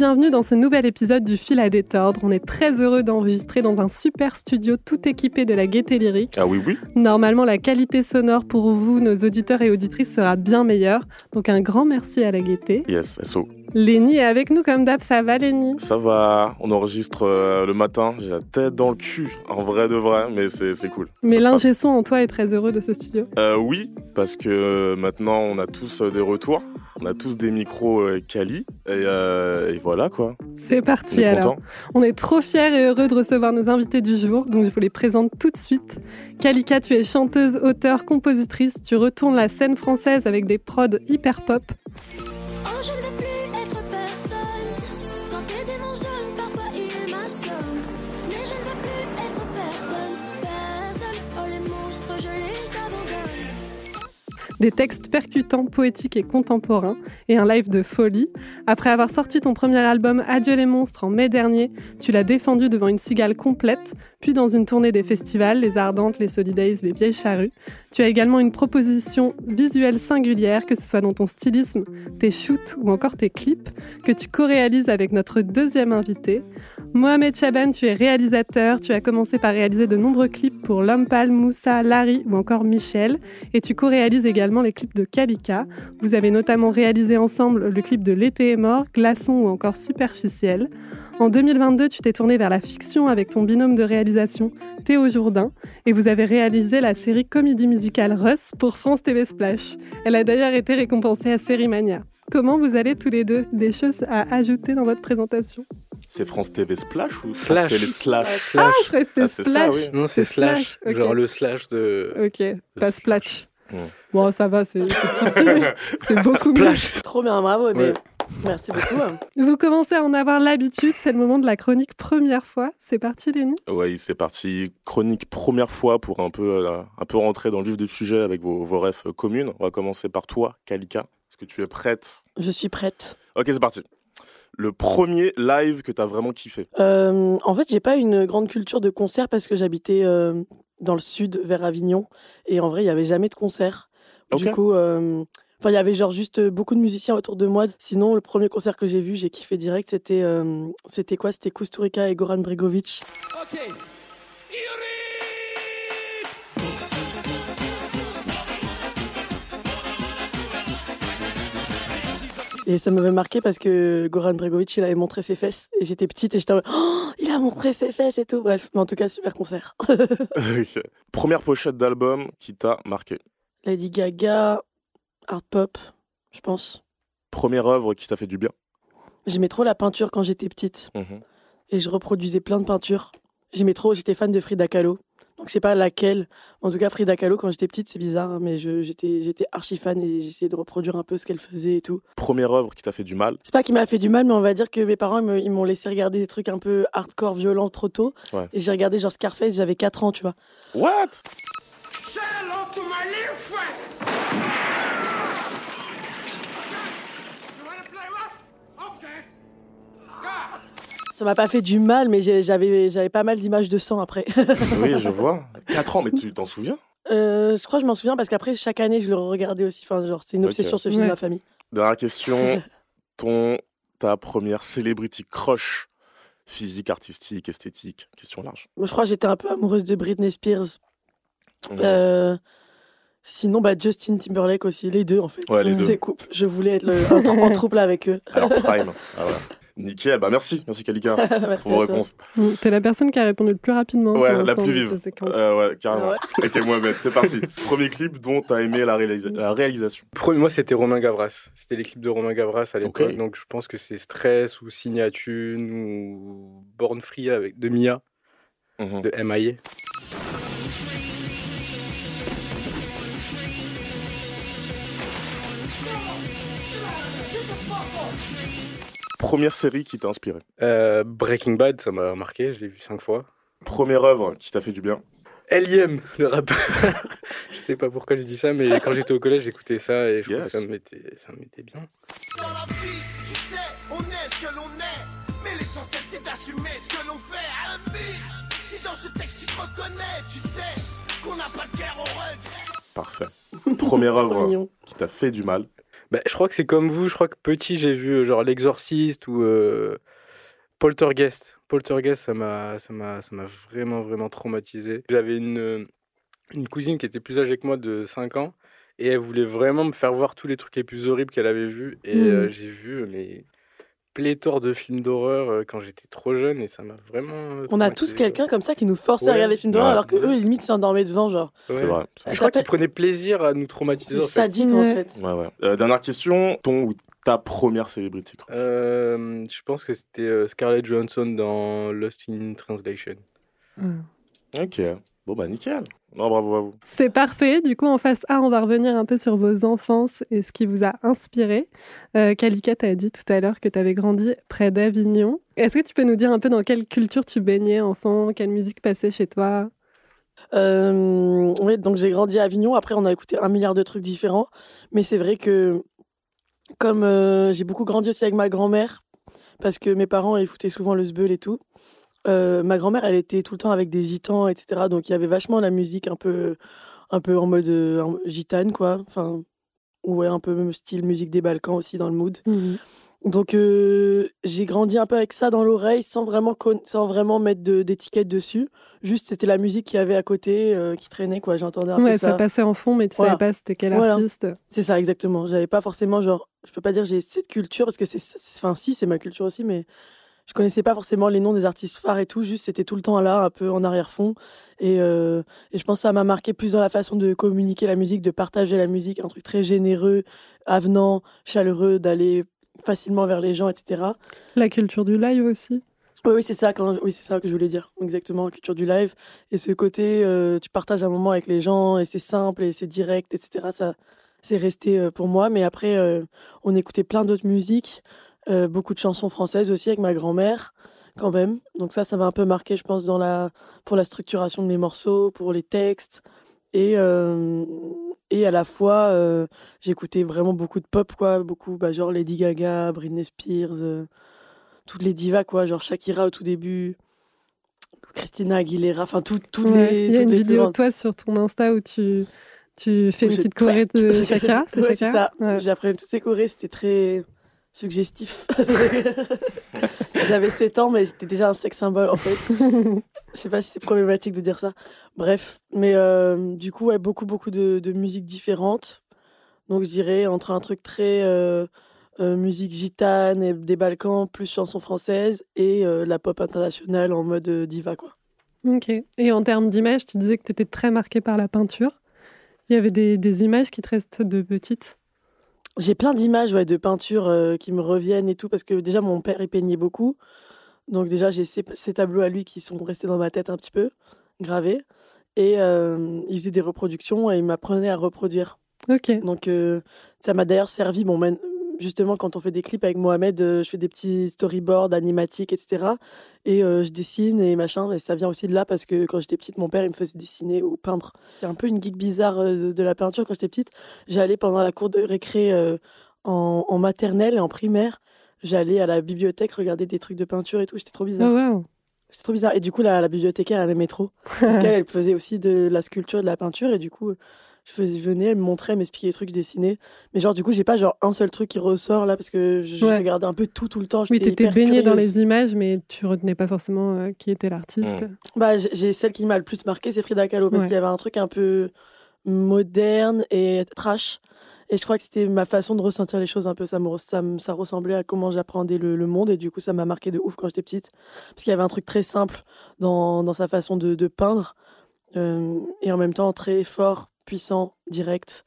bienvenue dans ce nouvel épisode du Fil à détordre. On est très heureux d'enregistrer dans un super studio tout équipé de la gaieté lyrique. Ah oui, oui. Normalement, la qualité sonore pour vous, nos auditeurs et auditrices, sera bien meilleure. Donc un grand merci à la gaieté. Yes, SO. Lénie est avec nous comme d'hab, ça va Lénie Ça va, on enregistre euh, le matin, j'ai la tête dans le cul, en vrai de vrai, mais c'est c'est cool. Mais l'ingé son en toi est très heureux de ce studio. Euh, oui, parce que euh, maintenant on a tous euh, des retours, on a tous des micros quali, et, euh, et voilà quoi. C'est parti alors. content. On est trop fiers et heureux de recevoir nos invités du jour, donc je vous les présente tout de suite. Kalika, tu es chanteuse, auteure, compositrice, tu retournes la scène française avec des prods hyper pop. Des textes percutants, poétiques et contemporains, et un live de folie. Après avoir sorti ton premier album Adieu les monstres en mai dernier, tu l'as défendu devant une cigale complète, puis dans une tournée des festivals, les Ardentes, les Solidays, les Vieilles Charrues. Tu as également une proposition visuelle singulière, que ce soit dans ton stylisme, tes shoots ou encore tes clips, que tu co-réalises avec notre deuxième invité. Mohamed Chaban, tu es réalisateur, tu as commencé par réaliser de nombreux clips pour L'Homme Pâle, Moussa, Larry ou encore Michel et tu co-réalises également les clips de Kalika. Vous avez notamment réalisé ensemble le clip de L'été est mort, Glaçon ou encore Superficiel. En 2022, tu t'es tourné vers la fiction avec ton binôme de réalisation Théo Jourdain et vous avez réalisé la série comédie musicale Russ pour France TV Splash. Elle a d'ailleurs été récompensée à Sérimania. Comment vous allez tous les deux? Des choses à ajouter dans votre présentation? C'est France TV Splash ou Slash. c'est les Slash Slash. Je restais Ah, c'est ça, Splash. oui. Non, c'est slash. Genre le slash de. Ok, pas Splash. Ouais. Bon, ça va, c'est c'est beaucoup mieux. Splash. Trop bien, bravo. Mais Ouais. Merci beaucoup. Vous commencez à en avoir l'habitude, c'est le moment de la chronique première fois. C'est parti, Lénie Oui, c'est parti. Chronique première fois pour un peu, euh, un peu rentrer dans le vif du sujet avec vos, vos refs euh, communes. On va commencer par toi, Kalika. Est-ce que tu es prête? Je suis prête. Ok, c'est parti. Le premier live que tu as vraiment kiffé? Euh, en fait, j'ai pas une grande culture de concert parce que j'habitais euh, dans le sud, vers Avignon. Et en vrai, il y avait jamais de concert. Du Ok. coup, euh, enfin, il y avait genre juste beaucoup de musiciens autour de moi. Sinon, le premier concert que j'ai vu, j'ai kiffé direct. C'était, euh, c'était quoi? C'était Kusturica et Goran Bregovic. Et ça m'avait marqué parce que Goran Bregovic, il avait montré ses fesses. Et j'étais petite et j'étais en mode, oh, il a montré ses fesses et tout. Bref, mais en tout cas, super concert. Ok. Première pochette d'album qui t'a marqué. Lady Gaga, art pop, je pense. Première œuvre qui t'a fait du bien. J'aimais trop la peinture quand j'étais petite. Mhm. Et je reproduisais plein de peintures. J'aimais trop, j'étais fan de Frida Kahlo. Donc je sais pas laquelle. En tout cas, Frida Kahlo, quand j'étais petite, c'est bizarre, hein, mais j'étais j'étais archi fan et j'essayais de reproduire un peu ce qu'elle faisait et tout. Première œuvre qui t'a fait du mal. C'est pas qu'il m'a fait du mal, mais on va dire que mes parents, ils m'ont laissé regarder des trucs un peu hardcore, violents trop tôt. Ouais. Et j'ai regardé genre Scarface, j'avais 4 ans, tu vois. What? Ça m'a pas fait du mal, mais j'avais j'avais pas mal d'images de sang après. Oui, je vois. 4 ans, mais tu t'en souviens? Euh, je crois que je m'en souviens parce qu'après, chaque année, je le regardais aussi. Enfin, genre, c'est une obsession ce film Ouais. de ma famille. Dernière question. Ton, ta première celebrity crush physique, artistique, esthétique? Question large. Moi, je crois que j'étais un peu amoureuse de Britney Spears. Ouais. Euh, sinon, bah, Justin Timberlake aussi, les deux en fait. Ouais, les deux. Ces couples. Je voulais être le- en, en trouble avec eux. Alors, Prime. Ah, voilà. Nickel. Bah, merci. Merci, Kalika, Merci pour vos réponses. T'es la personne qui a répondu le plus rapidement. Ouais, la plus vive. Euh, ouais, carrément. Ah Ok, Mohamed, c'est parti. Premier clip dont t'as aimé la, réalisa- la réalisation. Premier, moi, c'était Romain Gavras. C'était les clips de Romain Gavras à l'époque. Donc, je pense que c'est Stress ou Signatune ou Born Free avec de Mia, Mhm. de MIA. Première série qui t'a inspiré. Euh, Breaking Bad, ça m'a marqué. Je l'ai vu cinq fois. Première œuvre qui t'a fait du bien. L.I.M., le rappeur. je sais pas pourquoi j'ai dit ça, mais quand j'étais au collège, j'écoutais ça et je trouvais Yes. que ça me mettait, ça me mettait bien. Dans la vie, tu sais, on est ce que l'on est. Mais l'essentiel, c'est d'assumer ce que l'on fait. Ami, si dans ce texte tu te reconnais, tu sais qu'on n'a pas de guerre au regret. Parfait. Première œuvre qui t'a fait du mal. Bah, je crois que c'est comme vous. Je crois que petit, j'ai vu euh, genre L'Exorciste ou euh, Poltergeist. Poltergeist, ça m'a, ça m'a, ça m'a vraiment, vraiment traumatisé. J'avais une, euh, une cousine qui était plus âgée que moi de 5 ans et elle voulait vraiment me faire voir tous les trucs les plus horribles qu'elle avait vus. Et euh, j'ai vu mais pléthore de films d'horreur euh, quand j'étais trop jeune et ça m'a vraiment. euh, On a tous quelqu'un comme ça qui nous forçait à regarder les films d'horreur Ouais. alors que eux, limite, s'endormaient devant, genre. Ouais. C'est vrai. Je crois qu'ils prenaient plaisir à nous traumatiser. C'est en fait. sadique en fait. Ouais, ouais. Euh, dernière question, ton ou ta première crush Euh, je pense que c'était euh, Scarlett Johansson dans Lost in Translation. Ok. Bon, bah, nickel. Non, bravo à vous. C'est parfait. Du coup, en face A, on va revenir un peu sur vos enfances et ce qui vous a inspiré. Euh, Kalika, tu as dit tout à l'heure que tu avais grandi près d'Avignon. Est-ce que tu peux nous dire un peu dans quelle culture tu baignais enfant? Quelle musique passait chez toi? Euh, oui, donc j'ai grandi à Avignon. Après, on a écouté un milliard de trucs différents. Mais c'est vrai que, comme euh, j'ai beaucoup grandi aussi avec ma grand-mère, parce que mes parents, ils foutaient souvent le sbeul et tout. Euh, ma grand-mère, elle était tout le temps avec des gitans, etc. Donc il y avait vachement la musique un peu, un peu en mode euh, gitane, quoi. Enfin, ouais, un peu même style musique des Balkans aussi dans le mood. Donc euh, j'ai grandi un peu avec ça dans l'oreille sans vraiment sans vraiment mettre de- d'étiquette dessus. Juste c'était la musique qu'il y avait à côté euh, qui traînait quoi. J'entendais un Ouais, peu ça ça. passait en fond, mais tu Voilà. savais pas c'était quel Voilà. artiste. C'est ça exactement. J'avais pas forcément genre je peux pas dire j'ai cette culture parce que c'est- enfin si c'est ma culture aussi mais je connaissais pas forcément les noms des artistes phares et tout. Juste c'était tout le temps là un peu en arrière-fond et euh, et je pense que ça m'a marqué plus dans la façon de communiquer la musique, de partager la musique, un truc très généreux, avenant, chaleureux, d'aller facilement vers les gens, etc. La culture du live aussi. Oui, oui, c'est ça, quand... oui, c'est ça que je voulais dire. Exactement, la culture du live. Et ce côté, euh, tu partages un moment avec les gens et c'est simple et c'est direct, etc. Ça, c'est resté euh, pour moi. Mais après, euh, on écoutait plein d'autres musiques, euh, beaucoup de chansons françaises aussi avec ma grand-mère, quand même. Donc ça, ça m'a un peu marqué, je pense, dans la... pour la structuration de mes morceaux, pour les textes. Et, euh, et à la fois, euh, j'écoutais vraiment beaucoup de pop, quoi. Beaucoup, bah, genre Lady Gaga, Britney Spears. euh, toutes les divas, quoi, genre Shakira au tout début, Christina Aguilera, enfin tout- toutes Ouais. les. Il y a une vidéo de toi sur ton Insta où tu, tu fais Où une petite choré de. Shakira. C'est Ouais, ça. Ouais. J'ai appris toutes ces chorés, c'était très suggestif. J'avais 7 ans, mais j'étais déjà un sex symbole en fait. Je sais pas si c'est problématique de dire ça. Bref, mais euh, du coup, ouais, beaucoup, beaucoup de, de musiques différentes. Donc, je dirais entre un truc très euh, euh, musique gitane et des Balkans, plus chansons françaises, et la pop internationale en mode diva, quoi. Ok. Et en termes d'image, tu disais que tu étais très marquée par la peinture. Il y avait des, des images qui te restent de petite. J'ai plein d'images ouais, de peintures euh, qui me reviennent et tout, parce que déjà, mon père, il peignait beaucoup. Donc, déjà, j'ai ces, ces tableaux à lui qui sont restés dans ma tête un petit peu, gravés. Et euh, il faisait des reproductions et il m'apprenait à reproduire. Ok. Donc, euh, ça m'a d'ailleurs servi. Bon, justement, quand on fait des clips avec Mohamed, euh, je fais des petits storyboards animatiques, etc. Et euh, je dessine et machin. Et ça vient aussi de là parce que quand j'étais petite, mon père, il me faisait dessiner ou peindre. C'est un peu une geek bizarre euh, de, de la peinture quand j'étais petite. J'allais pendant la cour de récré en, en maternelle et en primaire. J'allais à la bibliothèque regarder des trucs de peinture et tout. J'étais trop bizarre. Oh, wow. C'était trop bizarre. Et du coup, la, la bibliothécaire, elle m'aimait trop. Parce qu'elle, elle faisait aussi de la sculpture, de la peinture. Et du coup, je, faisais, venais, elle me montrait, elle m'expliquait les trucs, je dessinais. Mais genre, du coup, j'ai pas genre un seul truc qui ressort là, parce que je, je Ouais. regardais un peu tout, tout le temps. Oui, J'étais tu étais hyper baignée dans les images, mais tu retenais pas forcément euh, qui était l'artiste. Mm. Bah, j'ai- celle qui m'a le plus marqué, c'est Frida Kahlo, parce Ouais. qu'il y avait un truc un peu moderne et trash. Et je crois que c'était ma façon de ressentir les choses un peu. Ça, me, ça, ressemblait à comment j'appréhendais le, le monde. Et du coup, ça m'a marqué de ouf quand j'étais petite. Parce qu'il y avait un truc très simple dans, dans sa façon de, de peindre. euh, et en même temps, très fort, puissant, direct.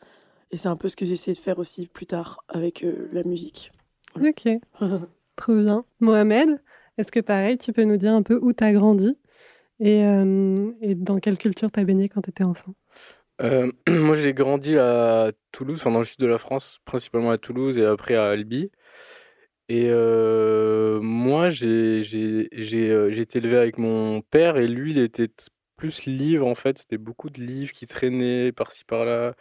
Et c'est un peu ce que j'ai essayé de faire aussi plus tard avec euh, la musique. Ok. Trop bien. Mohamed, est-ce que pareil, tu peux nous dire un peu où tu as grandi et, euh, et dans quelle culture tu as baigné quand tu étais enfant? Euh, moi, j'ai grandi à Toulouse, enfin dans le sud de la France, principalement à Toulouse et après à Albi. Et euh, moi, j'ai j'ai j'ai j'ai été élevé avec mon père et lui, il était plus livre en fait. C'était beaucoup de livres qui traînaient par-ci par-là,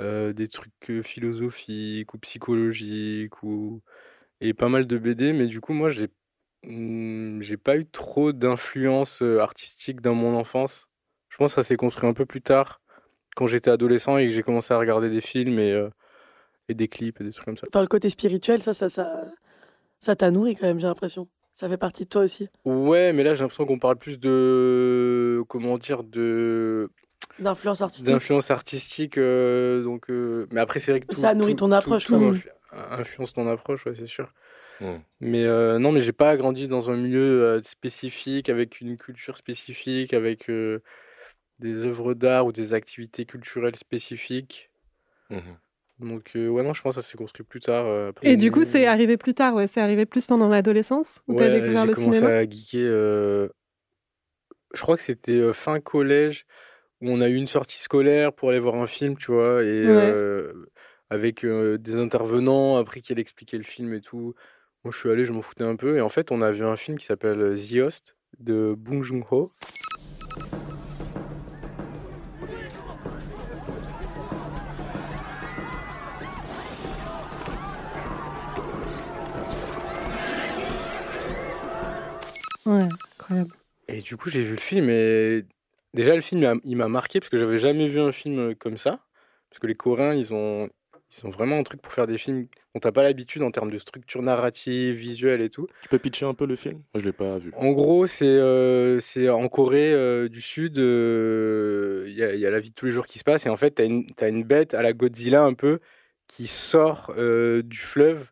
des trucs philosophiques ou psychologiques ou et pas mal de BD. Mais du coup, moi, j'ai hmm, j'ai pas eu trop d'influence artistique dans mon enfance. Je pense que ça s'est construit un peu plus tard quand j'étais adolescent et que j'ai commencé à regarder des films et, des clips et des trucs comme ça. Enfin, le côté spirituel, ça, ça, ça, ça t'a nourri quand même, j'ai l'impression. Ça fait partie de toi aussi. Ouais, mais là j'ai l'impression qu'on parle plus de comment dire de D'influence artistique. d'influence artistique. euh, donc, euh, mais après c'est vrai que tout, Ça nourrit tout- ton approche, tout influence ton approche, ouais, c'est sûr. Mais euh, non, mais j'ai pas grandi dans un milieu euh, spécifique, avec une culture spécifique, avec euh, des œuvres d'art ou des activités culturelles spécifiques. Mhm. Donc, euh, ouais, non, je pense que ça s'est construit plus tard. euh, Et du coup, c'est arrivé plus tard, ouais. C'est arrivé plus pendant l'adolescence où t'as Ouais, découvert j'ai commencé à geeker. euh, Je crois que c'était fin collège où on a eu une sortie scolaire pour aller voir un film, tu vois, et Ouais. avec des intervenants, après qu'il expliquait le film et tout. Moi, je suis allé, je m'en foutais un peu. Et en fait, on a vu un film qui s'appelle The Host de Bong Joon-ho. Et du coup, j'ai vu le film et déjà, le film, il m'a- marqué parce que j'avais jamais vu un film euh, comme ça. Parce que les Coréens, ils ont, ils ont vraiment un truc pour faire des films dont t'as pas l'habitude en termes de structure narrative, visuelle et tout. Tu peux pitcher un peu le film? Moi, je l'ai pas vu. En gros, c'est euh, c'est en Corée euh, du Sud, euh, il y, a, il y a la vie de tous les jours qui se passe et en fait, t'as une, t'as une bête à la Godzilla un peu qui sort du fleuve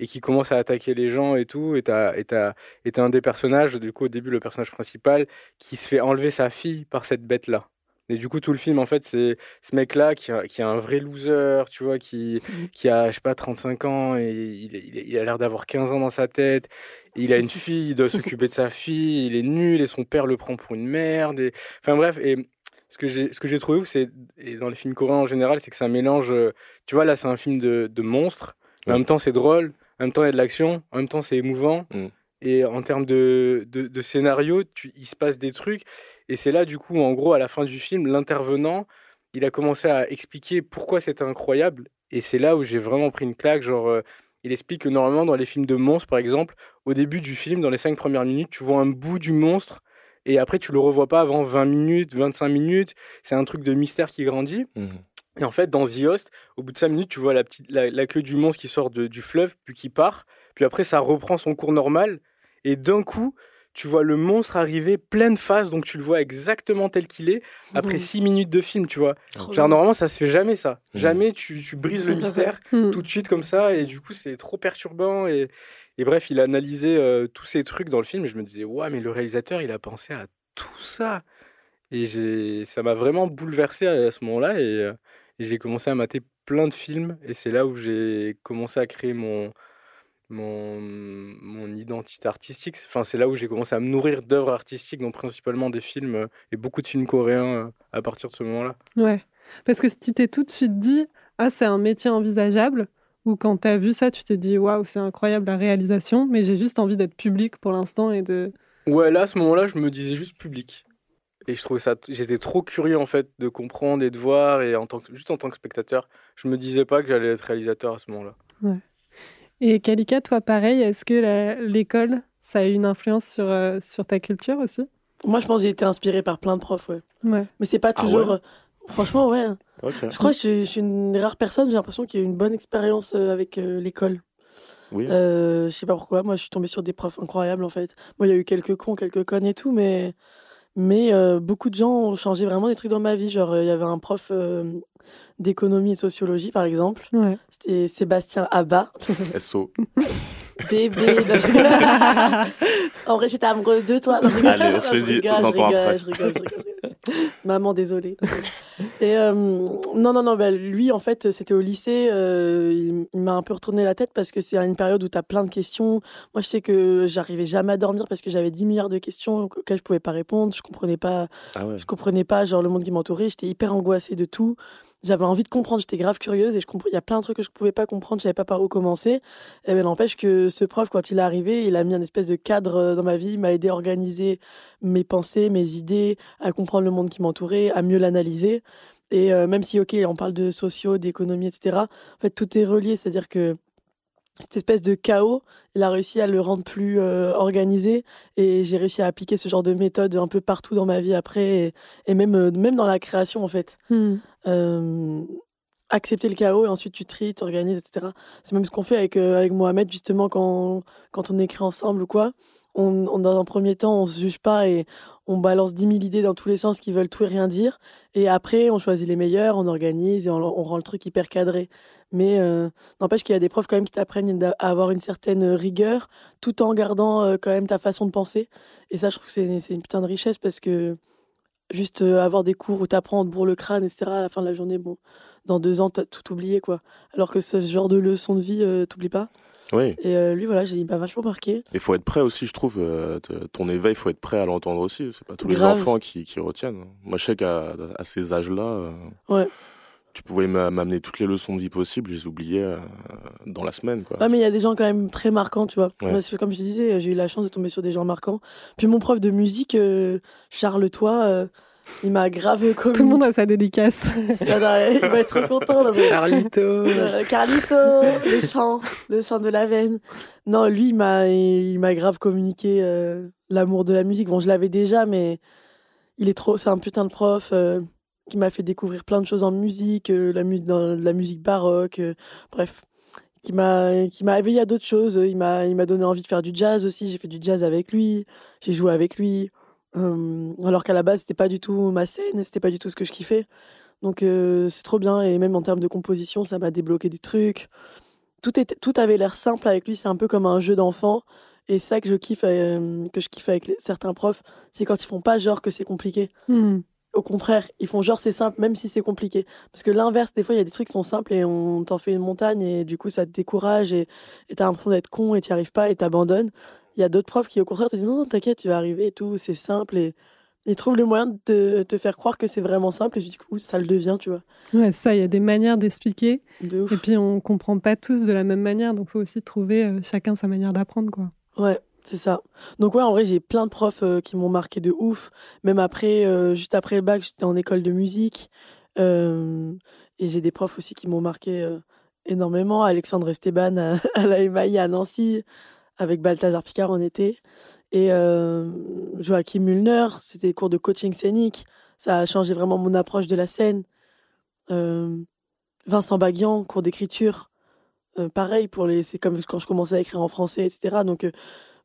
et qui commence à attaquer les gens et tout. Et t'as et t'as- et t'as un des personnages, du coup, au début, le personnage principal, qui se fait enlever sa fille par cette bête-là. Et du coup, tout le film, en fait, c'est ce mec-là qui, a- qui est un vrai loser, tu vois, qui, qui a, je sais pas, 35 ans et il, il- il a l'air d'avoir 15 ans dans sa tête. Et il a une fille, il doit s'occuper de sa fille, il est nul et son père le prend pour une merde. Et... Enfin bref, et ce que j'ai ce que j'ai trouvé ouf, c'est, et dans les films coréens en général, c'est que ça mélange. euh, Tu vois, là, c'est un film de, de monstres, mais en même temps, c'est drôle, en même temps, il y a de l'action, en même temps, c'est émouvant. Mm. Et en termes de, de, de scénario, tu, il se passe des trucs. Et c'est là, du coup, en gros, à la fin du film, l'intervenant, il a commencé à expliquer pourquoi c'était incroyable. Et c'est là où j'ai vraiment pris une claque. Genre, euh, il explique que normalement, dans les films de monstres, par exemple, au début du film, dans les cinq premières minutes, tu vois un bout du monstre. Et après, tu le revois pas avant 20 minutes, 25 minutes. C'est un truc de mystère qui grandit. Mhm. Et en fait, dans The Host, au bout de 5 minutes, tu vois la, petite, la, la queue du monstre qui sort de- du fleuve, puis qui part. Puis après, ça reprend son cours normal. Et d'un coup, tu vois le monstre arriver pleine face, donc tu le vois exactement tel qu'il est, après Mhm. 6 minutes de film, tu vois. Trop Genre, normalement, ça se fait jamais, ça. Mhm. Jamais tu, tu brises le mystère Hmm. tout de suite comme ça, et du coup, c'est trop perturbant. Et, et bref, il a analysé euh, tous ces trucs dans le film, et je me disais, ouais, mais le réalisateur, il a pensé à tout ça. Et j'ai, ça m'a vraiment bouleversé à, à ce moment-là, et, euh, et j'ai commencé à mater plein de films, et c'est là où j'ai commencé à créer mon, mon, mon identité artistique. Enfin, c'est là où j'ai commencé à me nourrir d'œuvres artistiques, donc principalement des films, euh, et beaucoup de films coréens euh, à partir de ce moment-là. Ouais. Parce que tu t'es tout de suite dit, ah, c'est un métier envisageable, ou quand t'as vu ça, tu t'es dit, waouh, c'est incroyable la réalisation, mais j'ai juste envie d'être public pour l'instant et de. Ouais, là, à ce moment-là, je me disais juste public. Et je trouvais ça, j'étais trop curieux en fait de comprendre et de voir, et en tant que, juste en tant que spectateur, je me disais pas que j'allais être réalisateur à ce moment-là. Et Kalika, toi, pareil, est-ce que l'école, ça a eu une influence sur, euh, sur ta culture aussi? Moi, je pense que j'ai été inspirée par plein de profs, ouais. Ouais. Mais c'est pas Ah toujours. ouais? euh, Franchement, ouais. Ok. Je crois que je suis, je suis une des rares personnes, j'ai l'impression qu'il y a eu une bonne expérience euh, avec euh, l'école. Oui. Euh, je sais pas pourquoi, moi je suis tombée sur des profs incroyables en fait. Moi il y a eu quelques cons, quelques connes et tout, mais, mais euh, beaucoup de gens ont changé vraiment des trucs dans ma vie. Genre euh, il y avait un prof euh, d'économie et de sociologie par exemple, Ouais. c'était Sébastien Abba. SO. Bébé. en vrai j'étais amoureuse de toi. Non, Allez, on se le je dit, rigole, je entend rigole, après. je rigole, je rigole, je rigole. Maman, désolée. Et euh, non, non, non, bah, lui, en fait, c'était au lycée. euh, il il m'a un peu retourné la tête parce que c'est une période où tu as plein de questions. Moi, je sais que j'arrivais jamais à dormir parce que j'avais 10 milliards de questions auxquelles je pouvais pas répondre. Je comprenais pas, Ah ouais. je comprenais pas genre le monde qui m'entourait. J'étais hyper angoissée de tout. J'avais envie de comprendre. J'étais grave curieuse et je compre- il y a plein de trucs que je pouvais pas comprendre. Je savais pas par où commencer. Et ben, n'empêche que ce prof, quand il est arrivé, il a mis un espèce de cadre euh, dans ma vie. Il m'a aidé à organiser mes pensées, mes idées, à comprendre le monde qui m'entourait, à mieux l'analyser. Et euh, même si, ok, on parle de sociaux, d'économie, etc., en fait, tout est relié. C'est-à-dire que cette espèce de chaos, il a réussi à le rendre plus euh, organisé. Et j'ai réussi à appliquer ce genre de méthode un peu partout dans ma vie après, et, et même, euh, même dans la création, en fait. Hmm. Euh, accepter le chaos et ensuite tu tries, tu organises, etc. C'est même ce qu'on fait avec, euh, avec Mohamed, justement, quand, quand on écrit ensemble ou quoi. On, on, dans un premier temps, on se juge pas et on balance 10 000 idées dans tous les sens qui veulent tout et rien dire. Et après, on choisit les meilleurs, on organise et on, on rend le truc hyper cadré. Mais euh, n'empêche qu'il y a des profs quand même qui t'apprennent à avoir une certaine rigueur tout en gardant euh, quand même ta façon de penser. Et ça, je trouve que c'est une putain de richesse parce que juste euh, avoir des cours où t'apprends, on te bourre le crâne, etc. à la fin de la journée, bon, dans deux ans, t'as tout oublié, quoi. Alors que ce genre de leçon de vie, euh, t'oublies pas. Oui. Et euh, lui, voilà, j'ai- m'a vachement marqué. Il faut être prêt aussi, je trouve. euh, ton éveil, il faut être prêt à l'entendre aussi. C'est pas tous les enfants qui, qui retiennent. Moi, je sais qu'à à ces âges-là, euh, Ouais. Tu pouvais m'a- m'amener toutes les leçons de vie possibles, je les oubliais euh, dans la semaine. Quoi. Ouais, mais il y a des gens quand même très marquants, tu vois. Ouais. Comme je disais, j'ai eu la chance de tomber sur des gens marquants. Puis mon prof de musique, euh, Charles Toit, euh, il m'a grave comme. Tout le monde a sa dédicace. il va être trop content. Là, Carlito Carlito, le sang, le sang de la veine. Non, lui, il m'a, il m'a grave communiqué euh, l'amour de la musique. Bon, je l'avais déjà, mais il est trop, c'est un putain de prof euh, qui m'a fait découvrir plein de choses en musique, euh, la, la musique baroque, euh, bref, qui m'a, qui m'a éveillé à d'autres choses. Il m'a, il m'a donné envie de faire du jazz aussi. J'ai fait du jazz avec lui, j'ai joué avec lui. Euh, alors qu'à la base, c'était pas du tout ma scène, c'était pas du tout ce que je kiffais. Donc c'est trop bien et même en termes de composition, ça m'a débloqué des trucs. Tout, était, tout avait l'air simple avec lui, c'est un peu comme un jeu d'enfant. Et ça que je kiffe, que je kiffe avec certains profs, c'est quand ils font pas genre que c'est compliqué. Hmm. Au contraire, ils font genre c'est simple, même si c'est compliqué. Parce que l'inverse, des fois, il y a des trucs qui sont simples et on t'en fait une montagne et du coup, ça te décourage et t'as l'impression d'être con et t'y arrives pas et t'abandonnes. Il y a d'autres profs qui, au contraire, te disent non, non, t'inquiète, tu vas arriver et tout, c'est simple et ils trouvent le moyen de te, faire croire que c'est vraiment simple et du coup, ça le devient, tu vois. Ouais, ça, il y a des manières d'expliquer. De. Et puis, on comprend pas tous de la même manière. Donc, il faut aussi trouver euh, chacun sa manière d'apprendre, quoi. Ouais, c'est ça. Donc ouais, en vrai, j'ai plein de profs euh, qui m'ont marqué de ouf. Même après, euh, juste après le bac, j'étais en école de musique. Euh, et j'ai des profs aussi qui m'ont marqué énormément. Alexandre Esteban à, la MAI à Nancy, avec Balthazar Picard en été. Et Joachim Mulner, c'était cours de coaching scénique. Ça a changé vraiment mon approche de la scène. Vincent Baguian, cours d'écriture. Pareil, pour les, c'est comme quand je commençais à écrire en français, etc. Donc,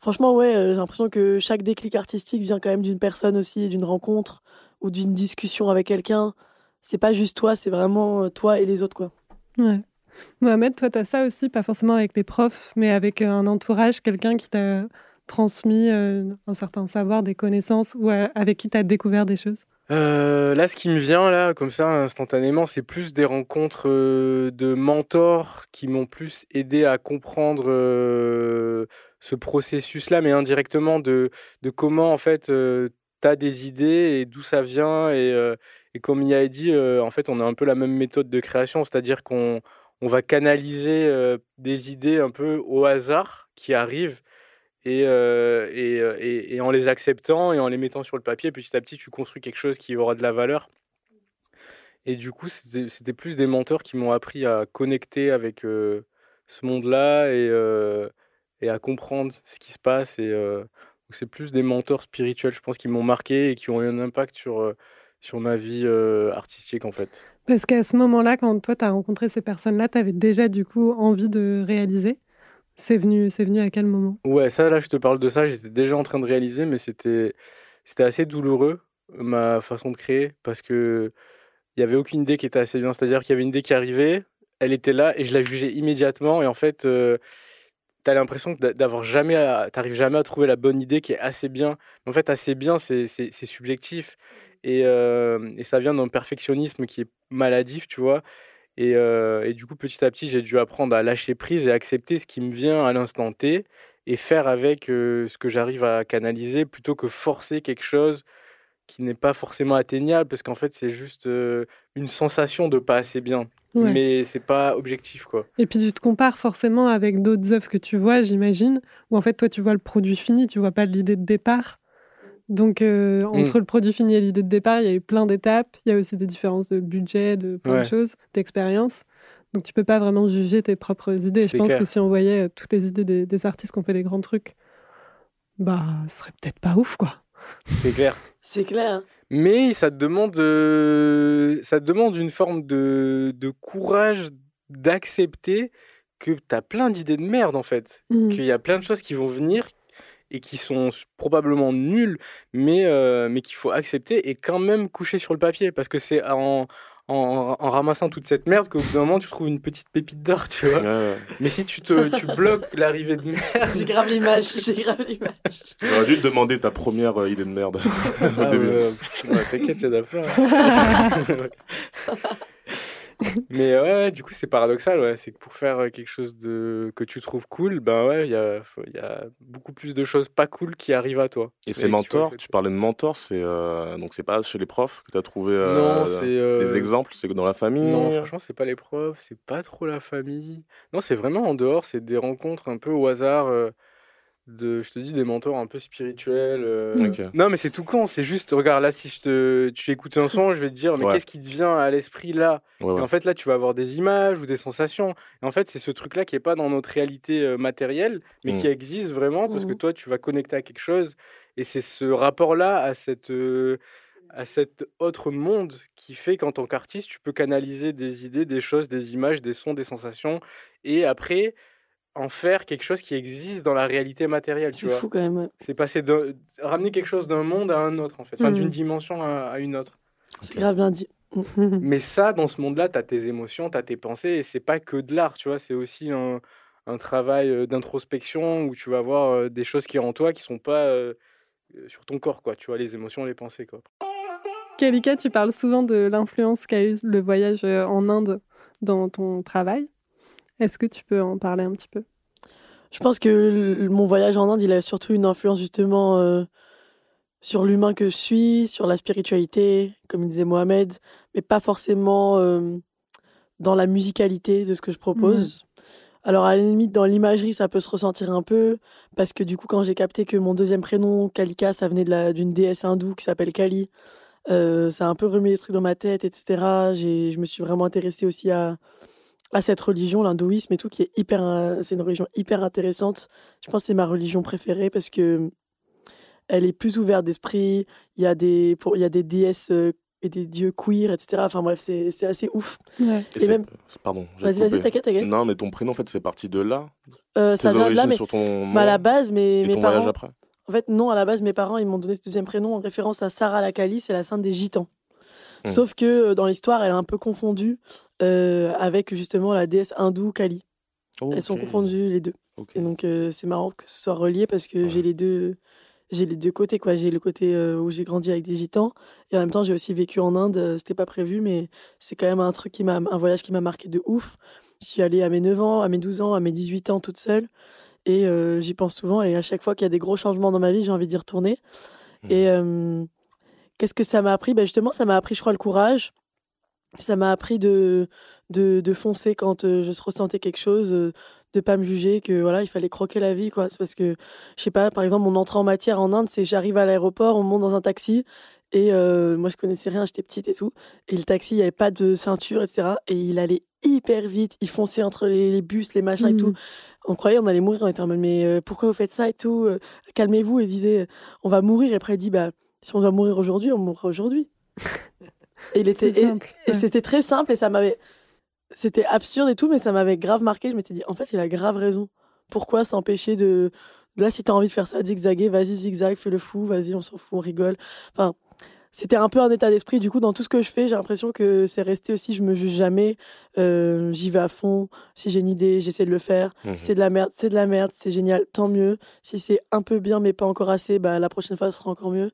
franchement, ouais, euh, j'ai l'impression que chaque déclic artistique vient quand même d'une personne aussi, d'une rencontre ou d'une discussion avec quelqu'un. C'est pas juste toi, c'est vraiment euh, toi et les autres, quoi. Ouais. Mohamed, toi, tu as ça aussi, pas forcément avec les profs, mais avec euh, un entourage, quelqu'un qui t'a transmis euh, un certain savoir, des connaissances, ou euh, avec qui tu as découvert des choses? Euh, là, ce qui me vient, là, comme ça, instantanément, c'est plus des rencontres euh, de mentors qui m'ont plus aidé à comprendre euh, ce processus-là, mais indirectement de, de comment, en fait, tu as des idées et d'où ça vient. Et, euh, et comme il a dit, euh, en fait, on a un peu la même méthode de création, c'est-à-dire qu'on on va canaliser euh, des idées un peu au hasard qui arrivent. Et, euh, et, euh, et, et en les acceptant et en les mettant sur le papier, petit à petit, tu construis quelque chose qui aura de la valeur. Et du coup, c'était plus des mentors qui m'ont appris à connecter avec euh, ce monde-là et, euh, et à comprendre ce qui se passe. Et euh, c'est plus des mentors spirituels, je pense, qui m'ont marqué et qui ont eu un impact sur, euh, sur ma vie euh, artistique, en fait. Parce qu'à ce moment-là, quand toi, tu as rencontré ces personnes-là, tu avais déjà, du coup, envie de réaliser? C'est venu, venu à quel moment? Ouais, ça, là, je te parle de ça. J'étais déjà en train de réaliser, mais c'était, assez douloureux, ma façon de créer, parce que il y avait aucune idée qui était assez bien. C'est-à-dire qu'il y avait une idée qui arrivait, elle était là, et je la jugeais immédiatement. Et en fait, euh, t'as l'impression d'avoir jamais, à- t'arrives jamais à trouver la bonne idée qui est assez bien. En fait, assez bien, c'est, subjectif. Et, euh, et ça vient d'un perfectionnisme qui est maladif, tu vois. Et, euh, et du coup, petit à petit, j'ai dû apprendre à lâcher prise et accepter ce qui me vient à l'instant T et faire avec euh, ce que j'arrive à canaliser plutôt que forcer quelque chose qui n'est pas forcément atteignable parce qu'en fait, c'est juste euh, une sensation de pas assez bien. Ouais. Mais c'est pas objectif, quoi. Et puis tu te compares forcément avec d'autres œuvres que tu vois, j'imagine, où en fait toi tu vois le produit fini, tu vois pas l'idée de départ. Donc euh, entre le produit fini et l'idée de départ, il y a eu plein d'étapes. Il y a aussi des différences de budget, de plein de choses, d'expérience. Donc tu peux pas vraiment juger tes propres idées. Je pense clair. que si on voyait euh, toutes les idées des, des artistes qui ont fait des grands trucs, bah ce serait peut-être pas ouf quoi. C'est clair. C'est clair. Mais ça te demande, euh, ça demande une forme de, de courage d'accepter que tu as plein d'idées de merde en fait. Mm. Qu'il y a plein de choses qui vont venir et qui sont probablement nulles, mais, euh, mais qu'il faut accepter et quand même coucher sur le papier. Parce que c'est en, en, en ramassant toute cette merde qu'au bout d'un moment tu trouves une petite pépite d'or, tu vois. Ouais, ouais. Mais si tu, te, tu bloques l'arrivée de merde. J'ai grave l'image, j'ai grave l'image. J'aurais dû te demander ta première euh, idée de merde au Ah, début. T'inquiète, il y a d'affaires. Mais ouais, du coup, c'est paradoxal, ouais. C'est que pour faire euh, quelque chose de... que tu trouves cool, ben ouais, il y a, y a beaucoup plus de choses pas cool qui arrivent à toi. Et ces mentors, tu parlais de mentors, c'est euh, donc c'est pas chez les profs que tu as trouvé euh, non, c'est. euh, des exemples, c'est dans la famille? Non, franchement, c'est pas les profs, c'est pas trop la famille. Non, c'est vraiment en dehors, c'est des rencontres un peu au hasard. De, je te dis, des mentors un peu spirituels. euh. Non, mais c'est tout con, c'est juste, regarde, là, si je te, tu écoutes un son, je vais te dire, mais Ouais. qu'est-ce qui te vient à l'esprit là? Ouais, Et ouais. en fait, là, tu vas avoir des images ou des sensations. Et en fait, c'est ce truc-là qui est pas dans notre réalité euh, matérielle, mais Mm. qui existe vraiment parce que Mhm. toi, tu vas connecter à quelque chose. Et c'est ce rapport-là à cette, euh, à cet autre monde qui fait qu'en tant qu'artiste, tu peux canaliser des idées, des choses, des images, des sons, des sensations. Et après, en faire quelque chose qui existe dans la réalité matérielle. Tu C'est vois. fou quand même. ouais. C'est passer de ramener quelque chose d'un monde à un autre, en fait. Enfin, Mhm. d'une dimension à, à une autre. C'est grave bien dit. Mais ça, dans ce monde-là, tu as tes émotions, tu as tes pensées, et c'est pas que de l'art, tu vois, c'est aussi un, un travail euh, d'introspection où tu vas voir euh, des choses qui sont en toi qui sont pas euh, sur ton corps, quoi, tu vois, les émotions, les pensées, quoi. Kalika, tu parles souvent de l'influence qu'a eu le voyage en Inde dans ton travail. Est-ce que tu peux en parler un petit peu? Je pense que le- mon voyage en Inde, il a surtout une influence justement euh, sur l'humain que je suis, sur la spiritualité, comme il disait Mohamed, mais pas forcément euh, dans la musicalité de ce que je propose. Alors à la limite, dans l'imagerie, ça peut se ressentir un peu, parce que du coup, quand j'ai capté que mon deuxième prénom, Kalika, ça venait d'une déesse hindoue qui s'appelle Kali, euh, ça a un peu remis les trucs dans ma tête, etc. Je me suis vraiment intéressée aussi à, à cette religion, l'hindouisme et tout, qui est hyper, euh, c'est une religion hyper intéressante. Je pense que c'est ma religion préférée parce que elle est plus ouverte d'esprit. Il y a des, pour, il y a des déesses euh, et des dieux queer, etc. Enfin bref, c'est c'est assez ouf. Ouais. Et même- Pardon. Vas-y, vas-y, t'inquiète, t'inquiète. Non, mais ton prénom, en fait, c'est parti de là. Euh, Tes ça vient de là, mais sur ton nom mais à la base, mes, et mes ton voyage parents. après. En fait, non, à la base, mes parents, ils m'ont donné ce deuxième prénom en référence à Sarah Lakali, c'est la sainte des Gitans. Hmm. Sauf que dans l'histoire, elle est un peu confondue euh, avec justement la déesse hindoue Kali. Elles sont confondues les deux. Et donc, euh, c'est marrant que ce soit relié parce que Ouais. j'ai les deux. J'ai les deux côtés, quoi. J'ai le côté euh, où j'ai grandi avec des gitans et en même temps j'ai aussi vécu en Inde. C'était pas prévu, mais c'est quand même un truc qui m'a, un voyage qui m'a marqué de ouf. Je suis allée à mes 9 ans, à mes 12 ans, à mes 18 ans toute seule et j'y pense souvent. Et à chaque fois qu'il y a des gros changements dans ma vie, j'ai envie d'y retourner. Mhm. Et qu'est-ce que ça m'a appris? Ben Justement, ça m'a appris, je crois, le courage. Ça m'a appris de, de, de foncer quand euh, je ressentais quelque chose, euh, de pas me juger, que voilà, il fallait croquer la vie. quoi. C'est parce que, je sais pas, par exemple, mon entrée en matière en Inde, c'est j'arrive à l'aéroport, on monte dans un taxi. Et euh, moi, je connaissais rien, j'étais petite et tout. Et le taxi, il n'y avait pas de ceinture, etc. Et il allait hyper vite. Il fonçait entre les, les bus, les machins et tout. On croyait on allait mourir. On était en mode, mais euh, pourquoi vous faites ça et tout Euh, Calmez-vous. Et disait, on va mourir. Et après, il dit, bah, si on doit mourir aujourd'hui, on mourra aujourd'hui. et il était, C'est et- simple. et Ouais. c'était très simple et ça m'avait. C'était absurde et tout, mais ça m'avait grave marqué. Je m'étais dit, en fait, il a grave raison. Pourquoi s'empêcher de. Là, si t'as envie de faire ça, zigzaguer, vas-y, zigzag, fais le fou, vas-y, on s'en fout, on rigole. Enfin, c'était un peu un état d'esprit. Du coup, dans tout ce que je fais, j'ai l'impression que c'est resté aussi, je me juge jamais. Euh, J'y vais à fond. Si j'ai une idée, j'essaie de le faire. Mhm. C'est de la merde, c'est de la merde, c'est génial, tant mieux. Si c'est un peu bien, mais pas encore assez, bah, la prochaine fois, ce sera encore mieux.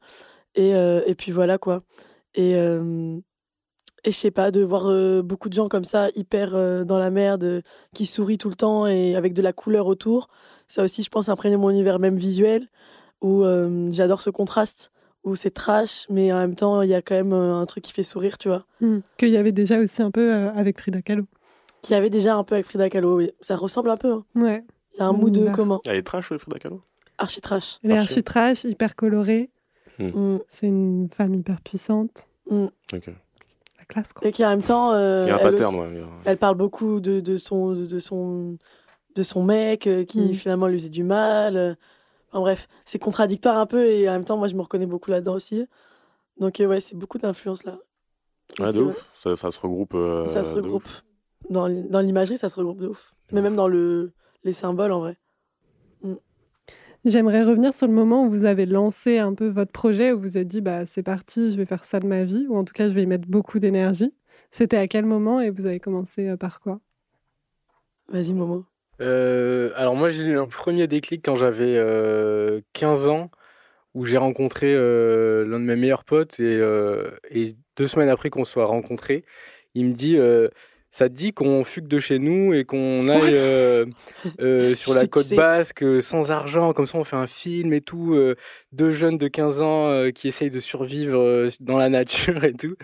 Et, euh, et puis voilà, quoi. Et, euh, et je sais pas, de voir euh, beaucoup de gens comme ça, hyper euh, dans la merde, euh, qui sourient tout le temps et avec de la couleur autour, ça aussi, je pense, imprégner mon univers même visuel, où euh, j'adore ce contraste, où c'est trash, mais en même temps, il y a quand même euh, un truc qui fait sourire, tu vois. Mm. Qu'il y avait déjà aussi un peu euh, avec Frida Kahlo. Qui avait déjà un peu avec Frida Kahlo, oui. Ça ressemble un peu, hein. Ouais. il y a un mood commun. Elle est trash, Frida Kahlo? Archi trash. Elle est Archi. archi trash, hyper colorée. Mm. C'est une femme hyper puissante. Ok. La classe, quoi. Et qui en même temps, euh, Il y a un elle, pattern, aussi- ouais. elle parle beaucoup de, de son de son de son mec euh, qui Mm. finalement lui faisait du mal. euh. Enfin bref, c'est contradictoire un peu et en même temps, moi, je me reconnais beaucoup là-dedans aussi. Donc, euh, ouais, c'est beaucoup d'influences là. Ouais, de ouf. Ça, ça se regroupe. euh, ça se regroupe. Dans, l'imagerie, ça se regroupe de ouf. De Mais ouf. même dans le, les symboles, en vrai. J'aimerais revenir sur le moment où vous avez lancé un peu votre projet, où vous vous êtes dit bah, c'est parti, je vais faire ça de ma vie, ou en tout cas je vais y mettre beaucoup d'énergie. C'était à quel moment et vous avez commencé euh, par quoi? Vas-y, Momo. Euh, alors moi j'ai eu un premier déclic quand j'avais euh, 15 ans où j'ai rencontré euh, l'un de mes meilleurs potes et, euh, et deux semaines après qu'on soit rencontrés, il me dit euh, ça te dit qu'on fugue de chez nous et qu'on aille euh, euh, sur Je la côte basque euh, sans argent, comme ça on fait un film et tout, deux jeunes de 15 ans qui essayent de survivre dans la nature et tout.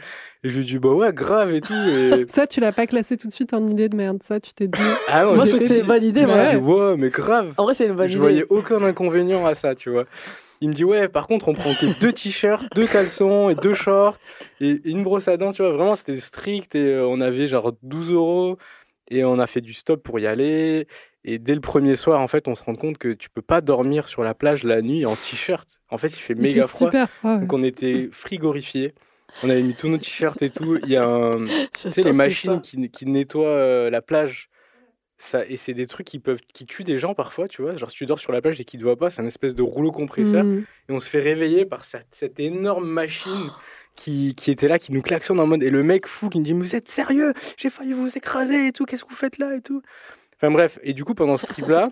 Et je lui dis bah ouais grave et tout. Et... Ça, tu l'as pas classé tout de suite en idée de merde, ça, tu t'es dit. Ah non, Moi, je trouve que c'est une bonne idée, je ouais. ouais mais grave. En vrai, c'est une bonne Je idée. voyais aucun inconvénient à ça, tu vois. Il me dit, ouais, par contre, on prend que deux t-shirts, deux caleçons et deux shorts et une brosse à dents, tu vois. Vraiment, c'était strict et euh, on avait genre 12 euros et on a fait du stop pour y aller. Et dès le premier soir, en fait, on se rend compte que tu peux pas dormir sur la plage la nuit en t-shirt. En fait, il fait Il méga était froid. super froid. ouais. Donc, on était frigorifiés. On avait mis tous nos t-shirts et tout. Il y a un, tu sais, les machines qui, qui nettoient euh, la plage. Ça, et c'est des trucs qui peuvent qui tuent des gens parfois, tu vois. Genre, si tu dors sur la plage et qu'ils te voient pas, c'est un espèce de rouleau compresseur. Mm. Et on se fait réveiller par cette, cette énorme machine qui, qui était là, qui nous klaxonne en mode. Et le mec fou qui nous dit Mais Vous êtes sérieux? J'ai failli vous écraser et tout, qu'est-ce que vous faites là et tout? Enfin bref, et du coup, pendant ce trip-là,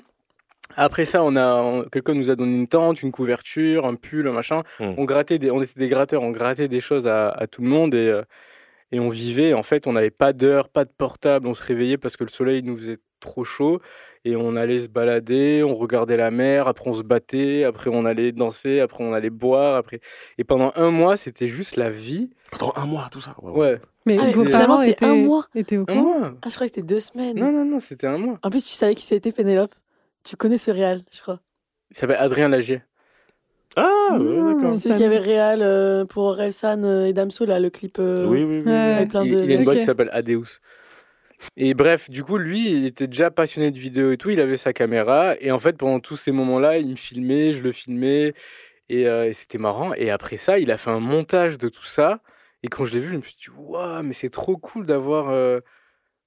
après ça, on a quelqu'un nous a donné une tente, une couverture, un pull, un machin. Mm. On grattait des, on était des gratteurs, on grattait des choses à, à tout le monde et, euh, et on vivait. En fait, on n'avait pas d'heure, pas de portable. On se réveillait parce que le soleil nous faisait trop chaud et on allait se balader, on regardait la mer, après on se battait, après on allait danser, après on allait boire, après et pendant un mois, c'était juste la vie. Pendant un mois, tout ça. Ouais, Mais Ah, finalement, c'était un mois. au un mois. Ah, je crois que c'était deux semaines. Non non non, c'était un mois. En plus, tu savais qui c'était, Pénélope Tu connais ce réal, je crois. Il s'appelle Adrien Lagier. Ah, ouais, Ah, d'accord. C'est celui qui avait réal euh, pour Orelsan euh, et Damso, là, le clip. euh, Oui, oui, oui. Ouais. avec plein il, de. il a une boîte qui s'appelle Adeus. Et bref, du coup, lui, il était déjà passionné de vidéo et tout. Il avait sa caméra. Et en fait, pendant tous ces moments-là, il me filmait, je le filmais. Et, euh, et c'était marrant. Et après ça, il a fait un montage de tout ça. Et quand je l'ai vu, je me suis dit, waouh, mais c'est trop cool d'avoir euh,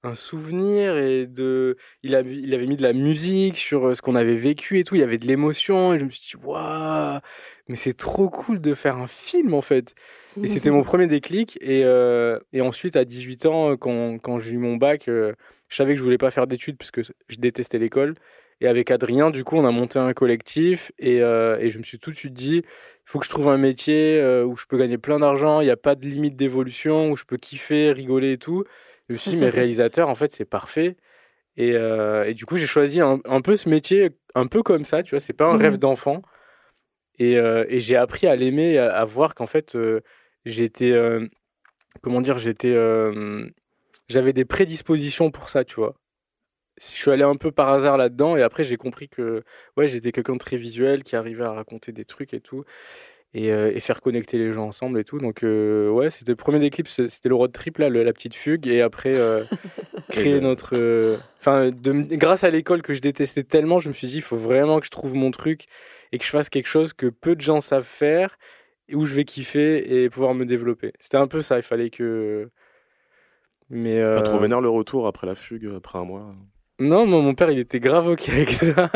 un souvenir. Et de... il, avait, il avait mis de la musique sur euh, ce qu'on avait vécu et tout. Il y avait de l'émotion. Et je me suis dit, waouh, mais c'est trop cool de faire un film, en fait. Et c'était mon premier déclic. Et, euh, et ensuite, à 18 ans, euh, quand, quand j'ai eu mon bac, je savais que je voulais pas faire d'études parce que je détestais l'école. Et avec Adrien, du coup, on a monté un collectif. Et, et je me suis tout de suite dit, il faut que je trouve un métier où je peux gagner plein d'argent, il n'y a pas de limite d'évolution, où je peux kiffer, rigoler et tout. Je me suis dit, mais réalisateur, en fait, c'est parfait. Et, euh, et du coup, j'ai choisi un, un peu ce métier, un peu comme ça, tu vois, c'est pas un Mhm. rêve d'enfant. Et, euh, et j'ai appris à l'aimer, à, à voir qu'en fait, euh, j'étais, comment dire, j'étais, j'avais des prédispositions pour ça, tu vois. Je suis allé un peu par hasard là-dedans et après j'ai compris que ouais, j'étais quelqu'un de très visuel qui arrivait à raconter des trucs et tout et, euh, et faire connecter les gens ensemble et tout. Donc euh, ouais, c'était le premier déclip, c'est- c'était le road trip là, le- la petite fugue et après euh, créer euh, notre euh, enfin grâce à l'école que je détestais tellement, je me suis dit il faut vraiment que je trouve mon truc et que je fasse quelque chose que peu de gens savent faire et où je vais kiffer et pouvoir me développer. C'était un peu ça, il fallait que mais Pas trop euh, vénère le retour après la fugue, après un mois. Non, mon père, il était grave ok avec ça.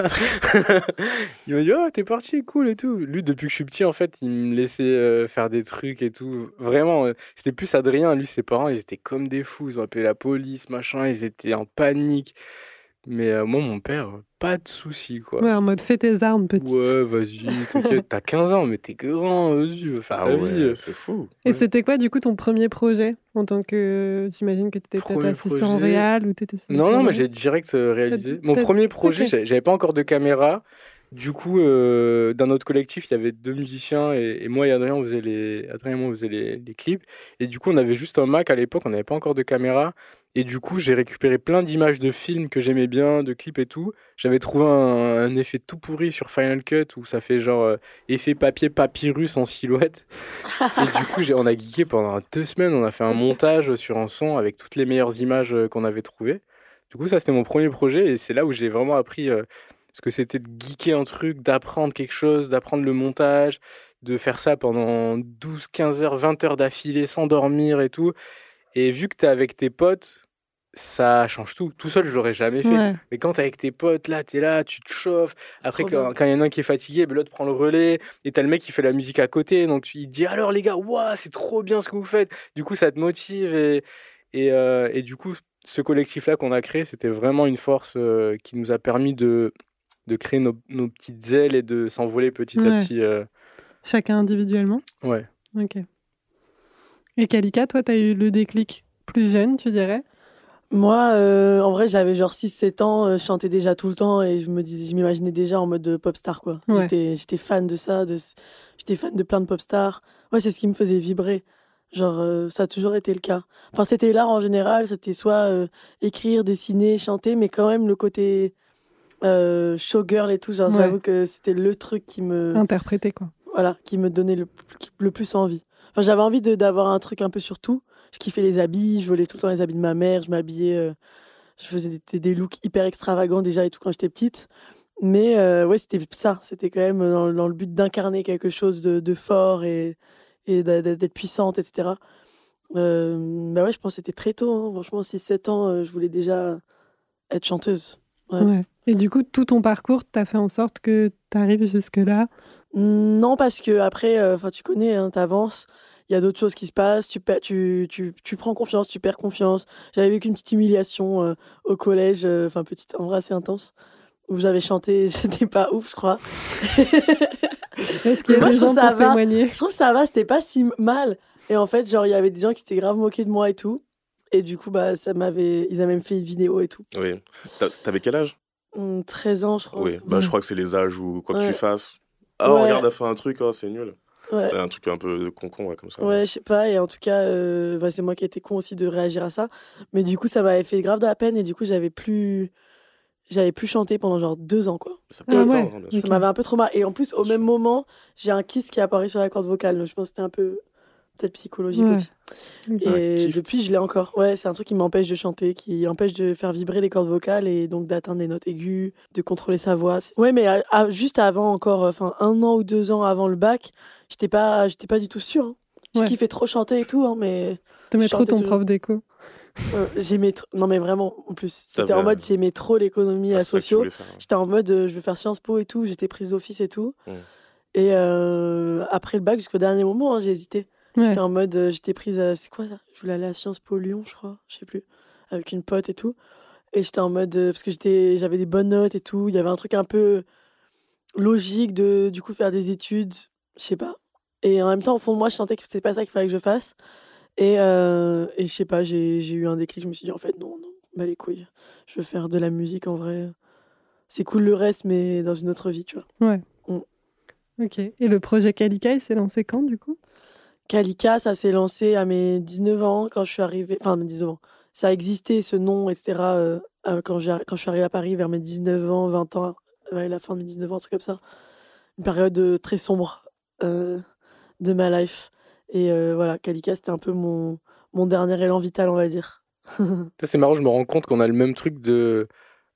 il m'a dit, oh, t'es parti, cool et tout. Lui, depuis que je suis petit, en fait, il me laissait euh, faire des trucs et tout. Vraiment, euh, c'était plus Adrien. Lui, ses parents, ils étaient comme des fous. Ils ont appelé la police, machin. Ils étaient en panique. Mais euh, moi, mon père, pas de soucis, quoi. Ouais, en mode fais tes armes, petit. Ouais, vas-y, t'inquiète. T'as 15 ans, mais t'es grand, vas-y, faire Ah ta ouais, c'est fou. Et Ouais. c'était quoi, du coup, ton premier projet En tant que. J'imagine que tu étais peut-être assistant projet. réel ou tu étais. Non, non, mais j'ai direct euh, réalisé. Mon premier projet, j'avais pas encore de caméra. Du coup, euh, dans notre collectif, il y avait deux musiciens et, moi et Adrien, on faisait les, Adrien moi, faisait les, clips. Et du coup, on avait juste un Mac à l'époque, on n'avait pas encore de caméra. Et du coup, j'ai récupéré plein d'images de films que j'aimais bien, de clips et tout. J'avais trouvé un, effet tout pourri sur Final Cut où ça fait genre euh, effet papier papyrus en silhouette. et du coup, on a geeké pendant deux semaines. On a fait un montage sur un son avec toutes les meilleures images euh, qu'on avait trouvées. Du coup, ça, c'était mon premier projet et c'est là où j'ai vraiment appris euh, ce que c'était de geeker un truc, d'apprendre quelque chose, d'apprendre le montage, de faire ça pendant 12, 15 heures, 20 heures d'affilée sans dormir et tout? Et vu que tu es avec tes potes, ça change tout. Tout seul, je l'aurais jamais fait. Ouais. Mais quand t'es avec tes potes, là, t'es là, tu te chauffes. Après, quand il y en a un qui est fatigué, ben, l'autre prend le relais. Et t'as le mec qui fait la musique à côté. Donc, il te dit alors, les gars, waouh, c'est trop bien ce que vous faites. Du coup, ça te motive. Et, et, euh, et du coup, ce collectif-là qu'on a créé, c'était vraiment une force euh, qui nous a permis de, de créer nos, nos petites ailes et de s'envoler petit Ouais. à petit. euh, Chacun individuellement. ouais. Ok. Et Kalika, toi, tu as eu le déclic plus jeune, tu dirais? Moi, euh, en vrai, j'avais genre 6-7 ans, euh, je chantais déjà tout le temps et je me disais, je m'imaginais déjà en mode de pop star, quoi. Ouais. J'étais, j'étais fan de ça, de, j'étais fan de plein de pop stars. Ouais, c'est ce qui me faisait vibrer. Genre, euh, ça a toujours été le cas. Enfin, c'était l'art en général, c'était soit euh, écrire, dessiner, chanter, mais quand même le côté euh, showgirl et tout, genre, Ouais. j'avoue que c'était le truc qui me, Interprété, quoi. voilà, qui me donnait le, le plus envie. Enfin, j'avais envie de- d'avoir un truc un peu sur tout. Je kiffais les habits, je volais tout le temps les habits de ma mère, je m'habillais, euh, je faisais des, des looks hyper extravagants déjà et tout quand j'étais petite. Mais euh, ouais, c'était ça, c'était quand même dans, dans le but d'incarner quelque chose de, de fort et, et d'être puissante, etc. Euh, bah ouais, je pense que c'était très tôt, hein. franchement, 6-7 ans, euh, je voulais déjà être chanteuse. Ouais. Ouais. Et du coup, tout ton parcours, t'as fait en sorte que t'arrives jusque-là? Non, parce que après, euh, enfin, tu connais, hein, t'avances. Il y a d'autres choses qui se passent. Tu, tu, tu, tu prends confiance, tu perds confiance. J'avais vécu une petite humiliation euh, au collège, euh, enfin petite, en vrai assez intense, où j'avais chanté, j'étais pas ouf, je crois. Est-ce qu'il y a Moi, des je trouve gens ça pour va. témoigner? Je trouve que ça va, c'était pas si mal. Et en fait, genre, il y avait des gens qui s'étaient grave moqués de moi et tout. Et du coup, bah, ça m'avait, ils avaient même fait une vidéo et tout. Oui. T'avais quel âge? 13 ans, je crois. Oui, bah, je crois que c'est les âges où quoi que Ouais. tu fasses. Ah, Ouais. regarde, elle a fait un truc, oh, c'est nul. Ouais. Un truc un peu de concon, ouais, comme ça. Ouais, je sais pas, et en tout cas, euh, bah, c'est moi qui étais con aussi de réagir à ça. Mais du coup, ça m'avait fait grave de la peine, et du coup, j'avais plus. J'avais plus chanté pendant genre deux ans, quoi. Ça Ah ouais. hein, m'avait un peu trop mal. Et en plus, au même moment, j'ai un kiss qui est apparu sur la corde vocale. Donc, je pense que c'était un peu peut-être psychologique Ouais. aussi. Et depuis, je l'ai encore. Ouais, c'est un truc qui m'empêche de chanter, qui empêche de faire vibrer les cordes vocales et donc d'atteindre des notes aiguës, de contrôler sa voix. Ouais, mais à- à- juste avant encore, euh, enfin un an ou deux ans avant le bac, j'étais pas, j'étais pas du tout sûre. hein. Je Ouais. kiffais trop chanter et tout, hein, mais T'aimais trop ton toujours. prof d'écho. euh, j'aimais trop. Non, mais vraiment, en plus, c'était en mode j'aimais trop l'économie Ah, à sociaux. ouais. J'étais en mode euh, je veux faire Sciences Po et tout, j'étais prise d'office et tout. Et euh, après le bac, jusqu'au dernier moment, hein, j'ai hésité. Ouais. J'étais en mode, euh, j'étais prise à. C'est quoi ça? Je voulais aller à Sciences Po Lyon, je crois, je sais plus, avec une pote et tout. Et j'étais en mode. euh, parce que j'étais, j'avais des bonnes notes et tout. Il y avait un truc un peu logique de, du coup, faire des études, je sais pas. Et en même temps, au fond de moi, je sentais que c'était pas ça qu'il fallait que je fasse. Et, euh, et je sais pas, j'ai, j'ai eu un déclic. Je me suis dit, en fait, non, non, bah les couilles. Je veux faire de la musique en vrai. C'est cool le reste, mais dans une autre vie, tu vois. Ouais. Mm. Ok. Et le projet Kalika, il s'est lancé quand, du coup? Kalika, ça s'est lancé à mes 19 ans quand je suis arrivée. Enfin, à mes 19 ans. Ça a existé, ce nom, etc. euh, euh, quand, j'ai- quand je suis arrivée à Paris vers mes 19 ans, 20 ans, ouais, la fin de mes 19 ans, un truc comme ça. Une période euh, très sombre euh, de ma life. Et euh, voilà, Kalika, c'était un peu mon, mon dernier élan vital, on va dire. Ça, C'est marrant, je me rends compte qu'on a le même truc de.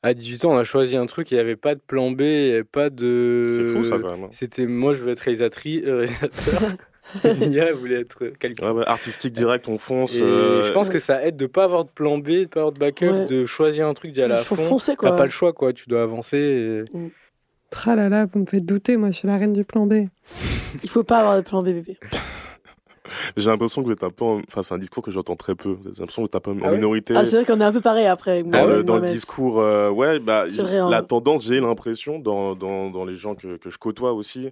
À 18 ans, on a choisi un truc, il n'y avait pas de plan B, il n'y avait pas de. C'est fou, ça, quand même. hein. C'était moi, je veux être réalisatrice, euh, réalisateur. Elle voulait être quelqu'un. Ouais, ouais, artistique direct, on fonce. Et euh, je pense que ça aide de pas avoir de plan B, de pas avoir de backup, Ouais. de choisir un truc, d'y aller Il à faut fond. foncer, T'as quoi. pas le choix, quoi. Tu dois avancer. et- Ah là là, vous me faites douter, moi je suis la reine du plan B. Il faut pas avoir de plan B, bébé. J'ai l'impression que vous êtes un peu. en- Enfin, c'est un discours que j'entends très peu. J'ai l'impression que vous êtes un peu en Ah minorité. Ah, c'est vrai qu'on est un peu pareil après. dans, le, dans le discours, euh, ouais, bah, vrai, hein. la tendance, j'ai l'impression, dans, dans, dans les gens que, que je côtoie aussi,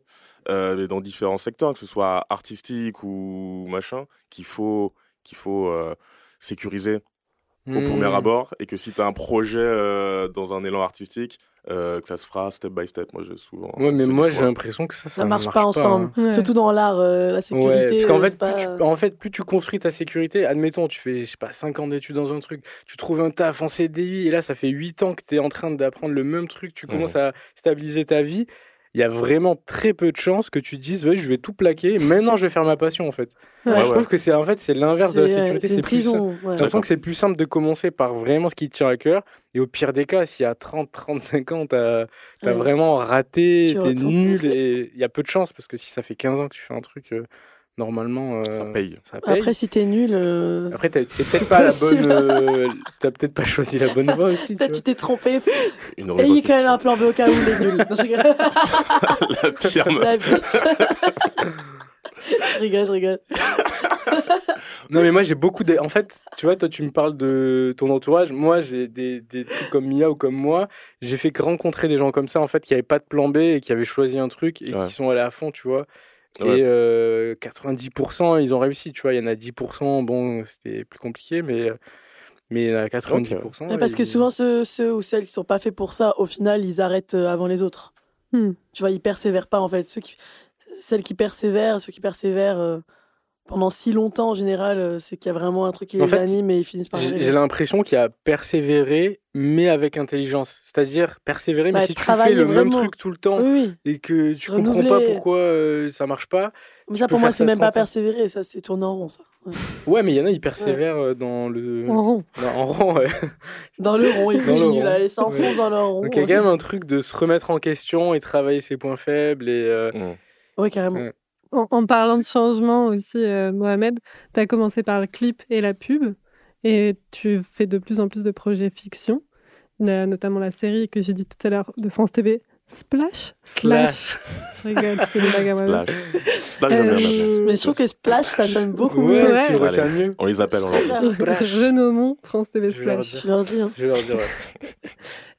euh, dans différents secteurs, que ce soit artistique ou machin, qu'il faut, qu'il faut euh, sécuriser au Hmm. premier abord et que si tu as un projet euh, dans un élan artistique, euh, que ça se fera step by step. Moi, j'ai souvent. Ouais, mais moi, j'ai l'impression que ça, ça, Ça marche pas hein. ensemble. Ouais. Surtout dans l'art, euh, la sécurité. Ouais, parce qu'en fait, pas- plus tu, en fait, plus tu construis ta sécurité, admettons, tu fais, je sais pas, 5 ans d'études dans un truc, tu trouves un taf en CDI, et là, ça fait 8 ans que tu es en train d'apprendre le même truc, tu commences à stabiliser ta vie, il y a vraiment très peu de chances que tu te dises, ouais, je vais tout plaquer, maintenant je vais faire ma passion en fait. Ouais, Moi, ouais. je trouve que c'est en fait c'est l'inverse de la euh, sécurité, c'est plus prison. J'ai l'impression que c'est plus simple de commencer par vraiment ce qui te tient à cœur. Et au pire des cas, si à 30, 35 ans, t'as as vraiment raté, Tu t'es nul, et il y a peu de chances parce que si ça fait 15 ans que tu fais un truc, euh, normalement, euh, Ça paye. ça paye. Après, si t'es nul, euh, Après, t'as- c'est peut-être pas la bonne. euh, t'as peut-être pas choisi la bonne voie aussi. tu peut-être tu t'es trompé. Une Et il y a quand même un plan B au cas où il est nul. Non, je rigole. La pire meuf. La je rigole, je rigole. Non, mais moi, j'ai beaucoup de. En fait, tu vois, toi, tu me parles de ton entourage. Moi, j'ai des, des trucs comme Mia ou comme moi. J'ai fait que rencontrer des gens comme ça, en fait, qui n'avaient pas de plan B et qui avaient choisi un truc et Ouais. qui sont allés à fond, tu vois. Ouais. Et euh, 90%, ils ont réussi, tu vois. Il y en a 10%, bon, c'était plus compliqué, mais, mais il y en a 90%. Ouais, parce que ils- souvent, ceux, ceux ou celles qui sont pas faits pour ça, au final, ils arrêtent euh, avant les autres. Hmm. Tu vois, ils persévèrent pas, en fait. Ceux qui... Celles qui persévèrent, ceux qui persévèrent euh, pendant si longtemps, en général, euh, c'est qu'il y a vraiment un truc qui les anime et ils finissent par J'ai l'impression qu'il y a persévérer, mais avec intelligence. C'est-à-dire persévérer, mais Ouais, si tu fais travailler le même truc tout le temps Oui, oui. et que tu comprends pas renouveler. pourquoi euh, ça marche pas. Mais ça, pour moi, c'est même pas 30 ans. persévérer, ça, c'est tourner en rond, ça. Ouais. Ouais, mais il y en a, ils persévèrent euh, dans le. En rond. dans- en rond, ouais. Dans le rond, ils continuent là, ils s'enfoncent Ouais. dans leur rond. Donc il y a quand même un truc de se remettre en question et travailler ses points faibles. Et, euh, Mm. Oui, carrément. En, en parlant de changement aussi, euh, Mohamed, tu as commencé par le clip et la pub, et tu fais de plus en plus de projets fiction. Notamment la série que j'ai dit tout à l'heure de France TV, Splash? Slash. Je rigole, c'est à moi-même. Splash. Splash, j'aime bien Euh, maintenant. Mais je trouve que Splash, ça sonne beaucoup ouais, mieux. Ouais. Allez. mieux. On les appelle, dit. Splash. Renommons France TV Je vais leur Splash. Je leur dis. hein. Je vais leur dire. ouais.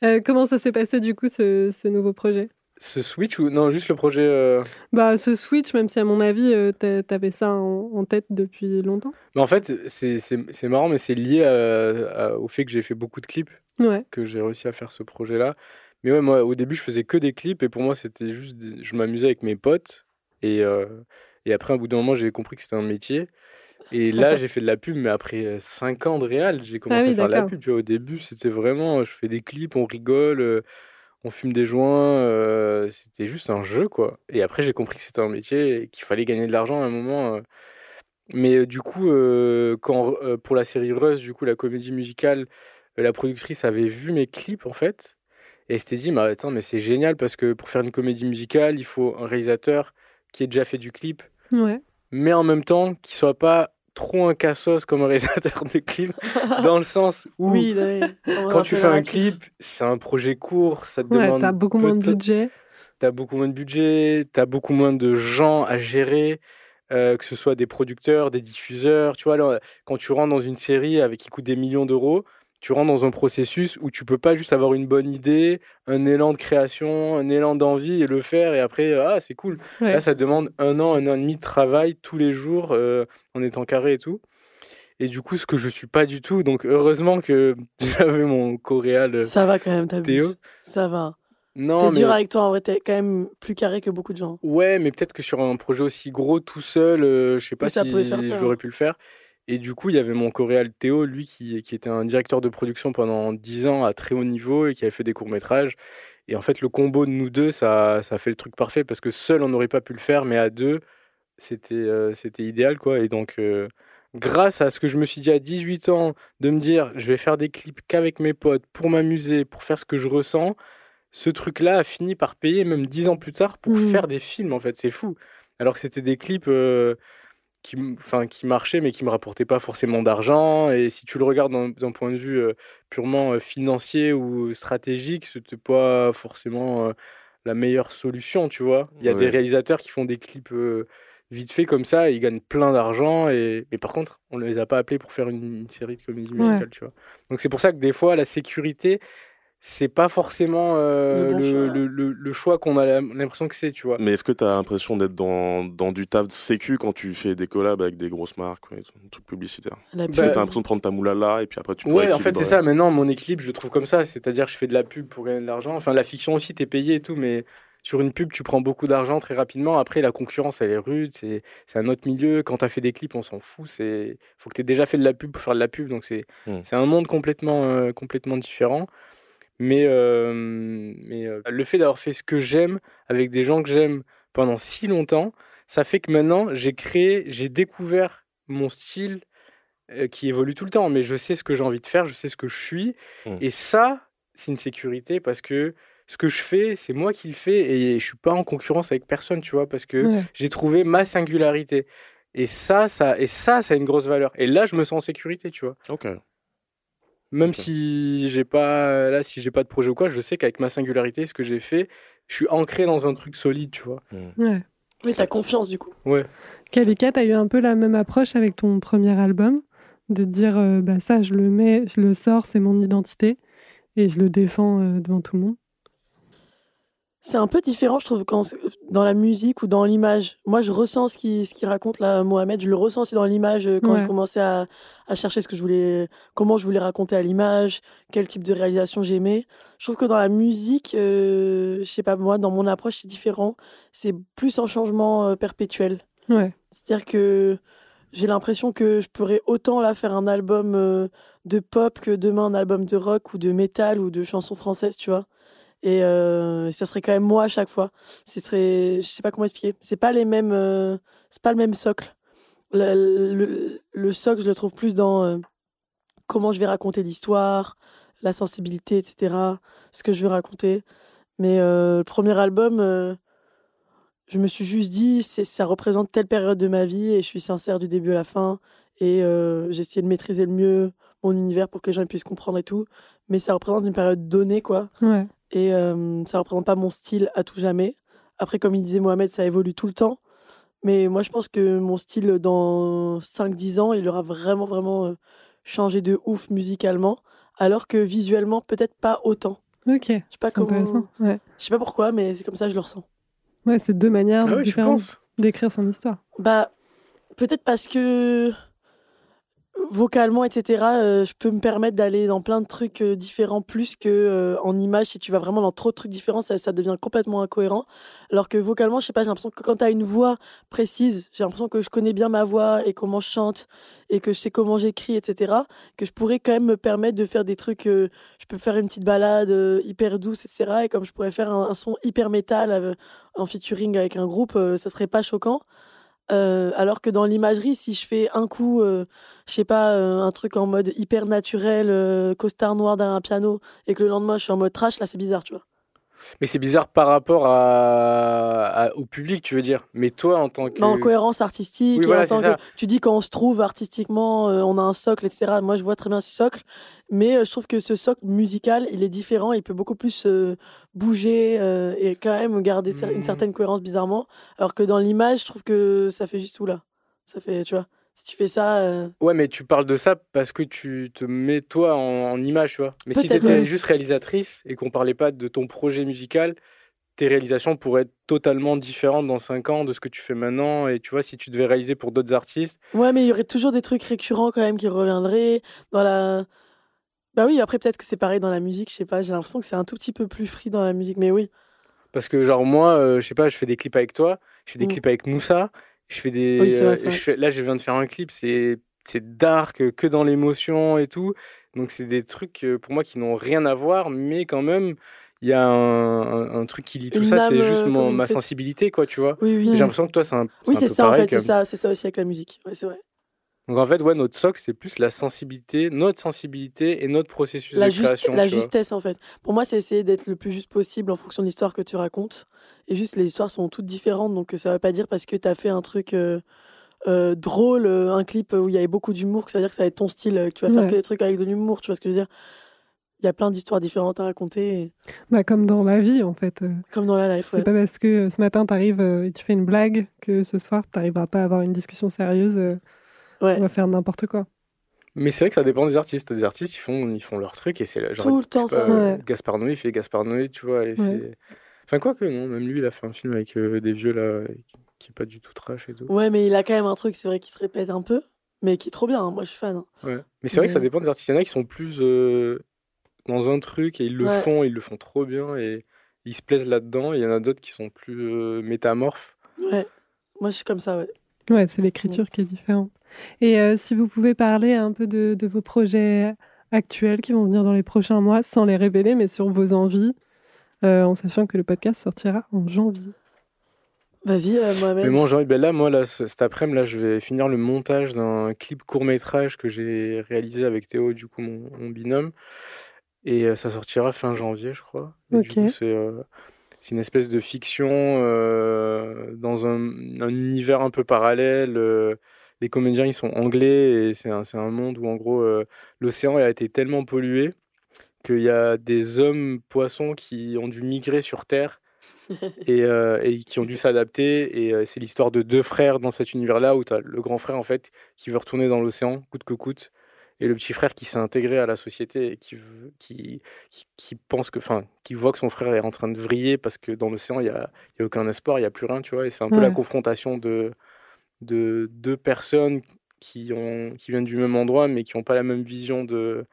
Euh, comment ça s'est passé du coup ce, ce nouveau projet? Ce switch ou non, juste le projet. euh, Bah ce switch, même si à mon avis euh, t'a- t'avais ça en, en tête depuis longtemps. Mais en fait, c'est marrant, mais c'est lié à- à- au fait que j'ai fait beaucoup de clips. Ouais. que j'ai réussi à faire ce projet-là. Mais ouais, moi, au début, je faisais que des clips et pour moi, c'était juste. des- Je m'amusais avec mes potes. Et, euh, et après, au bout d'un moment, j'ai compris que c'était un métier. Et là, j'ai fait de la pub, mais après 5 ans de réal, j'ai commencé Ah oui, à faire de la pub. Tu vois, au début, c'était vraiment. Je fais des clips, on rigole, euh, on fume des joints. euh, c'était juste un jeu, quoi. Et après, j'ai compris que c'était un métier et qu'il fallait gagner de l'argent à un moment. euh. Mais euh, du coup, quand, pour la série Rust, du coup, la comédie musicale, la productrice avait vu mes clips en fait et s'était dit mais attends mais c'est génial parce que pour faire une comédie musicale il faut un réalisateur qui ait déjà fait du clip Ouais. mais en même temps qui soit pas trop un cassos comme réalisateur de clip dans le sens où Oui, quand tu fais un clip c'est un projet court ça te Ouais, demande t'as beaucoup moins de budget. T'as beaucoup moins de budget, t'as beaucoup moins de gens à gérer, euh, que ce soit des producteurs, des diffuseurs. Tu vois, quand tu rentres dans une série avec qui coûte des millions d'euros, tu rentres dans un processus où tu peux pas juste avoir une bonne idée, un élan de création, un élan d'envie et le faire et après, ah, c'est cool. Ouais. Là, ça demande un an, un an et demi de travail tous les jours euh, en étant carré et tout. Et du coup, ce que je suis pas du tout. Donc, heureusement que j'avais mon coréal euh, Ça va quand même, Théo. Ça va. Non, T'es dur mais- avec toi, en vrai, t'es quand même plus carré que beaucoup de gens. Ouais, mais peut-être que sur un projet aussi gros tout seul, euh, je sais pas si j'aurais pu le faire. Et du coup, il y avait mon coréal Théo, lui, qui, qui était un directeur de production pendant 10 ans à très haut niveau et qui avait fait des courts-métrages. Et en fait, le combo de nous deux, ça, ça fait le truc parfait parce que seul, on n'aurait pas pu le faire, mais à deux, c'était euh, c'était idéal, quoi. Et donc, euh, grâce à ce que je me suis dit à 18 ans, de me dire, je vais faire des clips qu'avec mes potes pour m'amuser, pour faire ce que je ressens, ce truc-là a fini par payer, même 10 ans plus tard, pour Mhm. faire des films, en fait. C'est fou. Alors que c'était des clips euh, qui, enfin, qui marchaient, mais qui me rapportaient pas forcément d'argent. Et si tu le regardes d'un point de vue euh, purement euh, financier ou stratégique, c'était pas forcément euh, la meilleure solution, tu vois. Il y a des réalisateurs qui font des clips euh, vite fait comme ça, et ils gagnent plein d'argent. Et... Mais par contre, on ne les a pas appelés pour faire une, une série de comédie Ouais. musicale, tu vois. Donc c'est pour ça que des fois, la sécurité, c'est pas forcément euh, Le bon le, choix. le- le- le choix qu'on a l'impression que c'est, tu vois. Mais est-ce que tu as l'impression d'être dans, dans du taf de sécu quand tu fais des collabs avec des grosses marques, ouais, des trucs publicitaires? La Est-ce pub. que Bah, tu as l'impression de prendre ta moulala et puis après tu peux Ouais, en fait, c'est ça. Maintenant, mon équilibre, je le trouve comme ça. C'est-à-dire, je fais de la pub pour gagner de l'argent. Enfin, la fiction aussi, t'es payé et tout, mais sur une pub, tu prends beaucoup d'argent très rapidement. Après, la concurrence, elle est rude. C'est c'est un autre milieu. Quand t'as fait des clips, on s'en fout. C'est faut que t'aies déjà fait de la pub pour faire de la pub. Donc, c'est Hmm. c'est un monde complètement, euh, complètement différent. Mais, euh, mais euh, le fait d'avoir fait ce que j'aime avec des gens que j'aime pendant si longtemps, ça fait que maintenant, j'ai créé, j'ai découvert mon style euh, qui évolue tout le temps. Mais je sais ce que j'ai envie de faire, je sais ce que je suis. Mm. Et ça, c'est une sécurité parce que ce que je fais, c'est moi qui le fais et je suis pas en concurrence avec personne, tu vois, parce que Ouais. j'ai trouvé ma singularité. Et ça, ça, et ça, ça a une grosse valeur. Et là, je me sens en sécurité, tu vois. Ok. Même si j'ai pas, là, si j'ai pas de projet ou quoi, je sais qu'avec ma singularité, ce que j'ai fait, je suis ancré dans un truc solide, tu vois. Ouais. Oui, t'as confiance du coup. Ouais. Kalika, t'as eu un peu la même approche avec ton premier album, de dire euh, bah ça, je le mets, je le sors, c'est mon identité, et je le défends euh, devant tout le monde. C'est un peu différent, je trouve, quand dans la musique ou dans l'image. Moi, je ressens ce qu'il ce qu'il raconte là, Mohamed. Je le ressens aussi dans l'image euh, quand Ouais. je commençais à, à chercher ce que je voulais, comment je voulais raconter à l'image, quel type de réalisation j'aimais. Je trouve que dans la musique, euh, je sais pas moi, dans mon approche, c'est différent. C'est plus en changement euh, perpétuel. Ouais. C'est-à-dire que j'ai l'impression que je pourrais autant là faire un album euh, de pop que demain un album de rock ou de métal ou de chansons françaises, tu vois. Et euh, ça serait quand même moi à chaque fois. C'est très, je sais pas comment expliquer. C'est pas les mêmes, euh, c'est pas le même socle. Le, le- le socle, je le trouve plus dans euh, comment je vais raconter l'histoire, la sensibilité, etc. Ce que je veux raconter. Mais le premier album, je me suis juste dit, ça représente telle période de ma vie et je suis sincère du début à la fin. Et j'ai essayé de maîtriser le mieux mon univers pour que les gens puissent comprendre et tout. Mais ça représente une période donnée, quoi. Ouais. Et euh, ça représente pas mon style à tout jamais. Après, comme il disait Mohamed, ça évolue tout le temps. Mais moi, je pense que mon style, dans 5-10 ans, il aura vraiment, vraiment euh, changé de ouf musicalement. Alors que visuellement, peut-être pas autant. Ok. Je sais pas C'est comment. intéressant. Ouais. Je sais pas pourquoi, mais c'est comme ça que je le ressens. Ouais, c'est deux manières Ah oui, je différentes pense. d'écrire son histoire. Bah, peut-être parce que vocalement, etc., euh, je peux me permettre d'aller dans plein de trucs euh, différents plus que euh, en image. Si tu vas vraiment dans trop de trucs différents, ça, devient complètement incohérent. Alors que vocalement, je sais pas, j'ai l'impression que quand tu as une voix précise, j'ai l'impression que je connais bien ma voix et comment je chante et que je sais comment j'écris, etc., que je pourrais quand même me permettre de faire des trucs. je peux faire une petite balade hyper douce, etc., et comme je pourrais faire un, un son hyper métal en featuring avec un groupe, ça serait pas choquant. Euh, alors que dans l'imagerie, si je fais un coup, euh, je sais pas, euh, un truc en mode hyper naturel, euh, costard noir derrière un piano, et que le lendemain je suis en mode trash, là c'est bizarre, tu vois. Mais c'est bizarre par rapport à, à- au public, tu veux dire. Mais toi, en tant que. Mais en cohérence artistique, Oui, et voilà, en tant que tu dis quand on se trouve artistiquement, on a un socle, etc. Moi je vois très bien ce socle, mais euh, je trouve que ce socle musical, il est différent, il peut beaucoup plus euh, bouger euh, et quand même garder une Mhm. certaine cohérence bizarrement. Alors que dans l'image, je trouve que ça fait juste tout là. Ça fait, tu vois, si tu fais ça. euh, Ouais, mais tu parles de ça parce que tu te mets toi en, en image, tu vois. Mais si tu étais juste réalisatrice et qu'on parlait pas de ton projet musical, tes réalisations pourraient être totalement différentes dans 5 ans de ce que tu fais maintenant. Et tu vois, si tu devais réaliser pour d'autres artistes, Ouais, mais il y aurait toujours des trucs récurrents quand même qui reviendraient dans la. Bah oui, après peut-être que c'est pareil dans la musique, je sais pas, j'ai l'impression que c'est un tout petit peu plus free dans la musique, mais oui. parce que genre moi, euh, je sais pas, je fais des clips avec toi, je fais des Mm. clips avec Moussa, je fais des. Oui, c'est vrai, euh, je fais, là, je viens de faire un clip, c'est dark, que dans l'émotion et tout. Donc c'est des trucs euh, pour moi qui n'ont rien à voir, mais quand même, il y a un, un- un truc qui lie tout Une ça, c'est juste euh, mon, ma sensibilité, quoi, tu vois. Oui, oui. J'ai l'impression que toi, c'est un, Oui, c'est ça en fait, c'est ça, c'est ça aussi avec la musique. Ouais, c'est vrai. Donc en fait, ouais, notre socle, c'est plus la sensibilité, notre sensibilité et notre processus La, de juste- création. la tu vois. justesse en fait. Pour moi, c'est essayer d'être le plus juste possible en fonction de l'histoire que tu racontes. Et juste, les histoires sont toutes différentes, donc ça veut pas dire parce que tu as fait un truc euh, euh, drôle, euh, un clip où il y avait beaucoup d'humour, que ça veut dire que ça va être ton style, que tu vas faire que des trucs avec de l'humour, tu vois ce que je veux dire? Il y a plein d'histoires différentes à raconter, et- Bah, comme dans la vie, en fait. comme dans la life. C'est ouais. pas parce que ce matin t'arrives euh, et tu fais une blague que ce soir t'arriveras pas à avoir une discussion sérieuse. Euh, Ouais. On va faire n'importe quoi. Mais c'est vrai que ça dépend des artistes. Des artistes, ils font, ils font leur truc et c'est genre. Tout le temps, ça. pas, Ouais. Gaspard Noé, il fait Gaspard Noé, tu vois. Et. Enfin, quoi que non, même lui, il a fait un film avec euh, des vieux là, qui est pas du tout trash et tout. Ouais, mais il a quand même un truc, c'est vrai, qui se répète un peu, mais qui est trop bien. hein. Moi, je suis fan. hein. Ouais. Mais c'est vrai que ça dépend des artistes. Il y en a qui sont plus euh, dans un truc et ils le Ouais. font, ils le font trop bien et ils se plaisent là-dedans. Il y en a d'autres qui sont plus euh, métamorphes. Ouais. Moi, je suis comme ça, ouais. Ouais, c'est l'écriture qui est différente. Et euh, si vous pouvez parler un peu de, de vos projets actuels qui vont venir dans les prochains mois, sans les révéler, mais sur vos envies, euh, en sachant que le podcast sortira en janvier. Vas-y, euh, Mohamed. Mais moi, j'ai envie- ben là, moi, là, ce- cet après-midi, là, je vais finir le montage d'un clip court-métrage que j'ai réalisé avec Théo, du coup, mon, mon binôme. Et euh, ça sortira fin janvier, je crois. Et Ok. du coup, c'est euh, c'est une espèce de fiction euh, dans un, un univers un peu parallèle. euh, les comédiens, ils sont anglais et c'est un, monde où, en gros, euh, l'océan a été tellement pollué qu'il y a des hommes poissons qui ont dû migrer sur Terre et, euh, et qui ont dû s'adapter. Et c'est l'histoire de deux frères dans cet univers-là où tu as le grand frère en fait qui veut retourner dans l'océan coûte que coûte, et le petit frère qui s'est intégré à la société et qui, qui, pense que, enfin, qui voit que son frère est en train de vriller parce que dans l'océan il y a, y a aucun espoir, il y a plus rien, tu vois. Et c'est un peu la confrontation de, de deux personnes qui, ont, qui viennent du même endroit mais qui n'ont pas la même vision de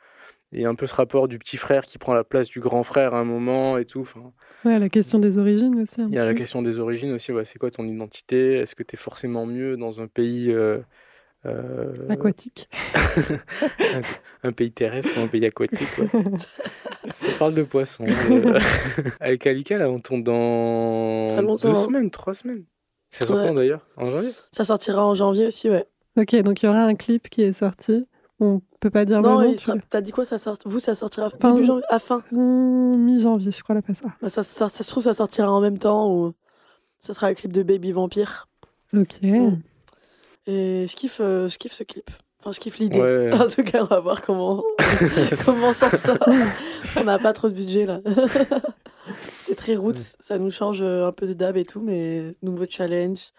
et un peu ce rapport du petit frère qui prend la place du grand frère à un moment et tout. Enfin, Ouais, la question des origines aussi. il y a la question des origines aussi. ouais, c'est quoi ton identité? Est-ce que tu es forcément mieux dans un pays euh, euh, Aquatique. un pays terrestre ou un pays aquatique ouais. Ça parle de poissons. euh. Avec Alika, là, on tourne dans deux hein. semaines, trois semaines. Ça sort Ouais. quand d'ailleurs? En janvier? Ça sortira en janvier aussi, ouais. Ok, donc il y aura un clip qui est sorti. On peut pas dire non, sera- veux- t'as dit quoi ça sort... Vous, ça sortira Fin- début janvier À fin Mi-janvier, je crois, la passe. Bah, ça, ça, ça se trouve, ça sortira en même temps ou ça sera le clip de Baby Vampire. Ok. Mm. Et je kiffe, euh, je kiffe ce clip. Enfin, je kiffe l'idée. Ouais. En tout cas, on va voir comment, comment s'en sort. on n'a pas trop de budget là. c'est très roots, ça nous change euh, un peu de dab et tout, mais nouveau challenge.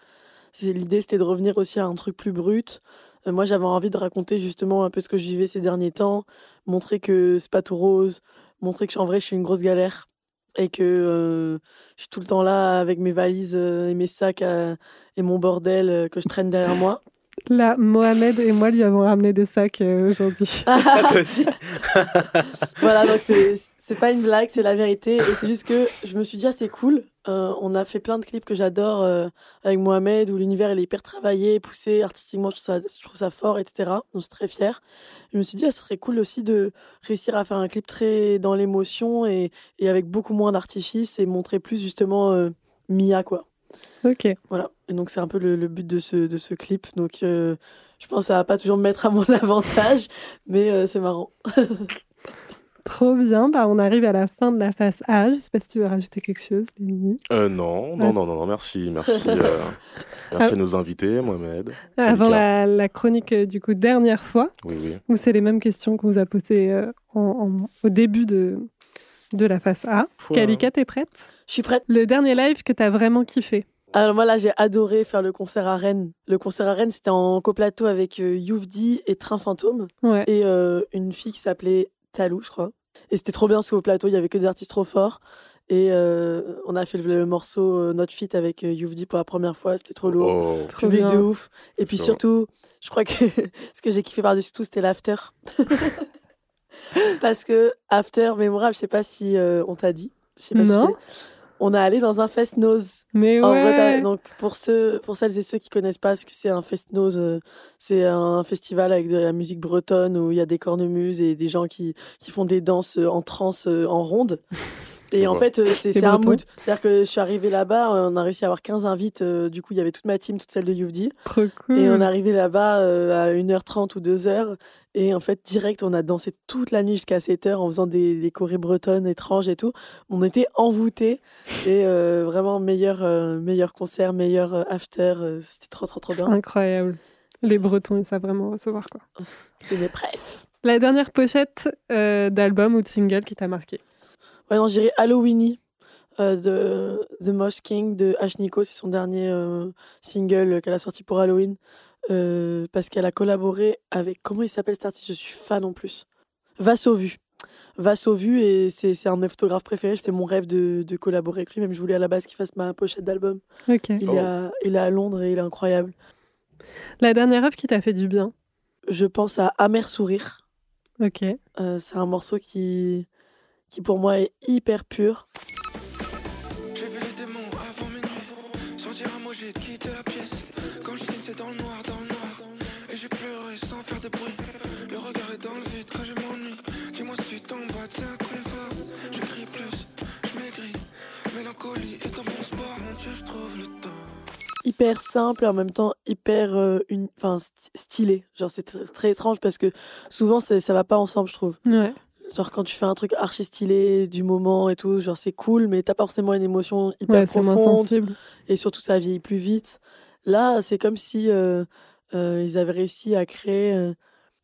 L'idée, c'était de revenir aussi à un truc plus brut. Euh, moi, j'avais envie de raconter justement un peu ce que je vivais ces derniers temps, montrer que c'est pas tout rose, montrer que en vrai, je suis une grosse galère et que euh, je suis tout le temps là avec mes valises et mes sacs et mon bordel que je traîne derrière moi. Là, Mohamed et moi lui avons ramené des sacs aujourd'hui. Ah, toi aussi voilà, donc c'est c'est pas une blague, c'est la vérité. Et c'est juste que je me suis dit, ah, c'est cool. Euh, on a fait plein de clips que j'adore euh, avec Mohamed où l'univers est hyper travaillé, poussé artistiquement, je trouve ça, je trouve ça fort, etc. Donc je suis très fière. Je me suis dit, ah, ce serait cool aussi de réussir à faire un clip très dans l'émotion et, et avec beaucoup moins d'artifice et montrer plus justement euh, Mia, quoi. Ok. Voilà. Et donc, c'est un peu le, le but de ce, de ce clip. Donc, je pense que ça va pas toujours me mettre à mon avantage, mais c'est marrant. Trop bien. Bah, on arrive à la fin de la phase A. Je sais pas si tu veux rajouter quelque chose, Léonie. Euh, non, non, Ouais. non, non, non, merci. Merci, euh, merci à nos invités, Mohamed. Avant Kalika. la, la chronique, euh, du coup, dernière fois, Oui, oui. où c'est les mêmes questions qu'on vous a posées euh, en- en- au début de, de la phase A. Faut, Kalika, t'es prête? Je suis prête. Le dernier live que t'as vraiment kiffé Alors, moi, là, j'ai adoré faire le concert à Rennes. Le concert à Rennes, c'était en coplateau avec euh, Youvdi et Train Fantôme Ouais. et euh, une fille qui s'appelait Talou, je crois. Et c'était trop bien parce qu'au plateau, il y avait que des artistes trop forts. Et euh, on a fait le, le morceau euh, Not Fit avec euh, Youvdi pour la première fois. C'était trop lourd. Oh, Trop public bien. de ouf. Et puis surtout, je crois que ce que j'ai kiffé par-dessus tout, c'était l'after. Parce que after mémorable, je sais pas si euh, on t'a dit. Je sais pas si Non. On est allé dans un fest nose. Mais En ouais. vrai, t'as- donc pour ceux, pour celles et ceux qui connaissent pas ce que c'est un fest nose, euh, c'est un festival avec de la musique bretonne où il y a des cornemuses et des gens qui, qui font des danses euh, en transe euh, en ronde. Et en fait, euh, c'est un mood. C'est-à-dire que je suis arrivée là-bas, on a réussi à avoir 15 invites. euh, du coup, il y avait toute ma team, toute celle de Youvdi. Trop cool. Et on est arrivé là-bas euh, à 1h30 ou 2h. Et en fait, direct, on a dansé toute la nuit jusqu'à 7h en faisant des, des chorés bretonnes étranges et tout. On était envoûtés. Et euh, vraiment, meilleur, euh, meilleur concert, meilleur euh, after. euh, C'était trop, trop, trop bien. Incroyable. Les Bretons, ils savent vraiment recevoir quoi. C'est mes bref. La dernière pochette euh, d'album ou de single qui t'a marqué? Ouais, non, j'irai Halloweeny euh, de The Mosh King de Ash Nico. C'est son dernier euh, single qu'elle a sorti pour Halloween. Euh, parce qu'elle a collaboré avec. Comment il s'appelle cet artiste? Je suis fan en plus. Vassovu. Vassovu, et c'est c'est un de mes photographes préférés. C'est mon rêve de, de collaborer avec lui. Même je voulais à la base qu'il fasse ma pochette d'album. Il, Oh. est à- il est à Londres et il est incroyable. La dernière œuvre qui t'a fait du bien? Je pense à Amer Sourire. Ok. Euh, c'est un morceau qui, qui pour moi est hyper pur. J'ai vu les démons avant minuit. Sentir à moi, j'ai quitté la pièce. Quand je signe, c'est dans le noir, dans le noir. Et j'ai pleuré sans faire de bruit. Le regard est dans le vide quand je m'ennuie. en bas de sa fort. J'écris plus, je maigris. Mélancolie est un bon sport. Mon Dieu, je trouve le temps. hyper simple et en même temps hyper euh, une... enfin, st- stylé. Genre, c'est tr- très étrange parce que souvent, c'est- ça va pas ensemble, je trouve. Ouais. Genre, quand tu fais un truc archi stylé du moment et tout, genre, c'est cool, mais t'as pas forcément une émotion hyper Ouais, moins profonde sensible. et surtout, ça vieillit plus vite. Là, c'est comme si euh, euh, ils avaient réussi à créer euh,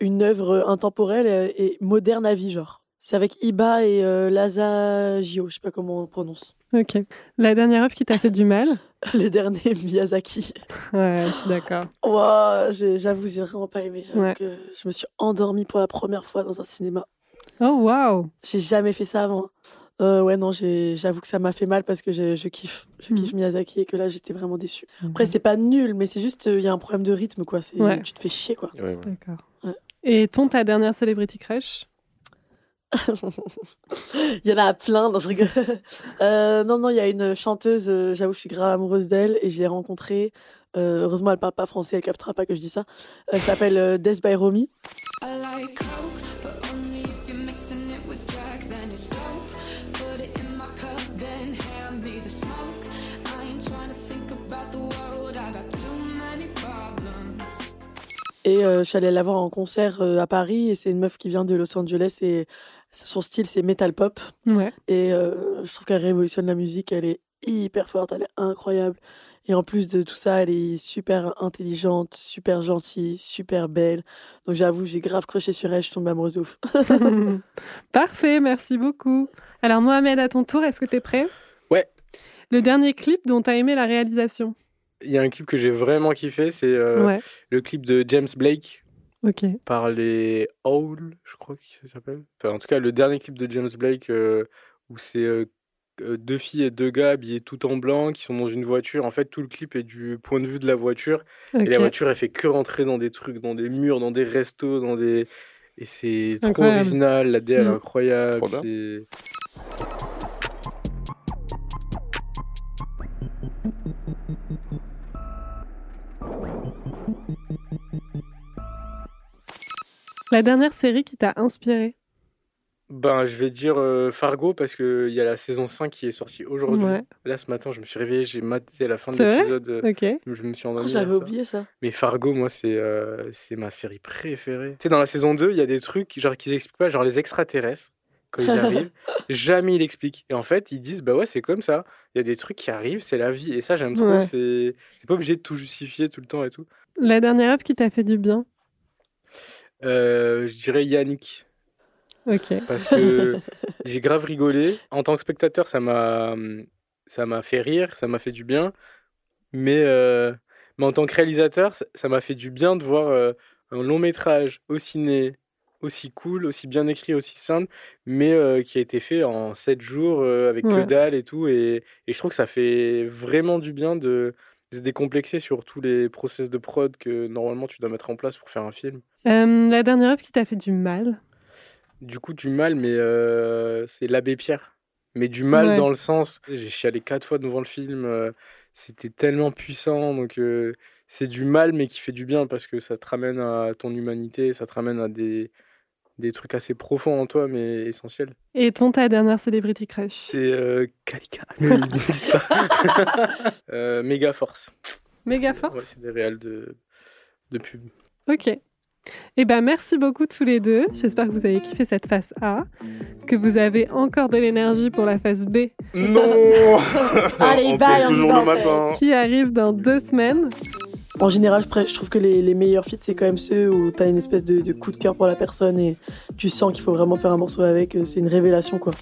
une œuvre intemporelle et, et moderne à vie, genre. C'est avec Iba et euh, Laza Gio, je sais pas comment on prononce. Ok. La dernière œuvre qui t'a fait du mal? Le dernier Miyazaki. Ouais, je suis d'accord. J'ai- j'avoue, j'ai vraiment pas aimé. J'avoue Ouais. que je me suis endormie pour la première fois dans un cinéma. Oh, waouh J'ai jamais fait ça avant. Euh, ouais, non, j'avoue que ça m'a fait mal parce que je, je kiffe. Je kiffe Miyazaki et que là, j'étais vraiment déçue. Après, c'est pas nul, mais c'est juste, il y a un problème de rythme, quoi. C'est- Ouais. Tu te fais chier, quoi. Ouais, ouais. D'accord. Ouais. Et ton, ta dernière celebrity crush? Il y en a plein, non, je rigole. Euh, non, non, il y a une chanteuse, euh, j'avoue, je suis grave amoureuse d'elle et je l'ai rencontrée. Euh, heureusement, elle parle pas français, elle captera pas que je dis ça. Elle s'appelle euh, Death by Romy. I like Et euh, je suis allée la voir en concert euh, à Paris et c'est une meuf qui vient de Los Angeles et son style c'est metal pop Ouais. et euh, je trouve qu'elle révolutionne la musique, elle est hyper forte, elle est incroyable et en plus de tout ça elle est super intelligente, super gentille, super belle donc j'avoue j'ai grave crushé sur elle, je suis tombée amoureuse de ouf. Parfait, merci beaucoup. Alors, Mohamed, à ton tour, est-ce que tu es prêt? Ouais. Le dernier clip dont tu as aimé la réalisation Il y a un clip que j'ai vraiment kiffé, c'est euh, Ouais. le clip de James Blake par les Owl, je crois qu'il s'appelle. Enfin, en tout cas, le dernier clip de James Blake euh, où c'est euh, deux filles et deux gars habillés tout en blanc qui sont dans une voiture. En fait, tout le clip est du point de vue de la voiture. Et la voiture, elle fait que rentrer dans des trucs, dans des murs, dans des restos, dans des. Et c'est trop Incroyable. original, la DL Mm. incroyable. C'est La dernière série qui t'a inspiré Ben, je vais dire euh, Fargo parce qu'il y a la saison 5 qui est sortie aujourd'hui. Ouais. Là, ce matin, je me suis réveillé, j'ai maté la fin de l'épisode. euh, Ok. Je me suis Oh. J'avais oublié ça. Mais Fargo, moi, c'est euh, c'est ma série préférée. Tu sais, dans la saison 2, il y a des trucs genre qu'ils expliquent pas, genre les extraterrestres, quand ils arrivent, jamais ils l'expliquent. Et en fait, ils disent, bah ouais, c'est comme ça. Il y a des trucs qui arrivent, c'est la vie. Et ça, j'aime trop. Ouais. C'est pas obligé de tout justifier tout le temps et tout. La dernière œuvre qui t'a fait du bien? Euh, je dirais Yannick. Ok. Parce que j'ai grave rigolé. En tant que spectateur, ça m'a ça m'a fait rire, ça m'a fait du bien. Mais, euh, mais en tant que réalisateur, ça- ça m'a fait du bien de voir euh, un long métrage au ciné aussi cool, aussi bien écrit, aussi simple, mais euh, qui a été fait en 7 jours euh, avec que dalle et tout. Et, et je trouve que ça fait vraiment du bien de se décomplexer sur tous les process de prod que normalement tu dois mettre en place pour faire un film. Euh, la dernière œuvre qui t'a fait du mal? Du coup, du mal, mais c'est l'abbé Pierre. Mais du mal Ouais. dans le sens, j'ai chialé quatre fois devant le film, c'était tellement puissant, donc c'est du mal, mais qui fait du bien parce que ça te ramène à ton humanité, ça te ramène à des, des trucs assez profonds en toi, mais essentiels. Et ton, ta dernière celebrity crush? C'est euh, Kalika. Euh, Méga Force. Méga Ouais, force? c'est des réels de, de pub. Ok. Eh ben, merci beaucoup tous les deux. J'espère que vous avez kiffé cette phase A, que vous avez encore de l'énergie pour la phase B Non Allez, On bye, toujours le matin. qui arrive dans deux semaines. En général, je, trouve que les, les meilleurs feats, c'est quand même ceux où t'as une espèce de, de coup de cœur pour la personne et tu sens qu'il faut vraiment faire un morceau avec. euh, C'est une révélation, quoi.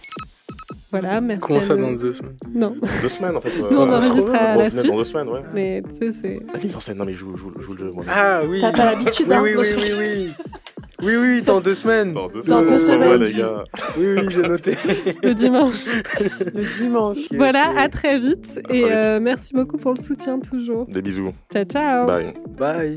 Voilà, merci. Comment ça dans deux semaines? Non, Deux semaines en fait. Nous, on enregistre à la suite. Dans deux semaines, ouais. mais tu sais, c'est. La mise en scène, non mais je joue, le jeu moi. Ah oui T'as pas l'habitude, hein oui, oui, oui, oui. Oui, oui, dans deux semaines. Dans deux Dans deux semaines, les gars. Oui, oui, j'ai noté. le dimanche. Le dimanche. Voilà, à très vite. À très et vite. euh, merci beaucoup pour le soutien toujours. Des bisous. Ciao, ciao. Bye. Bye.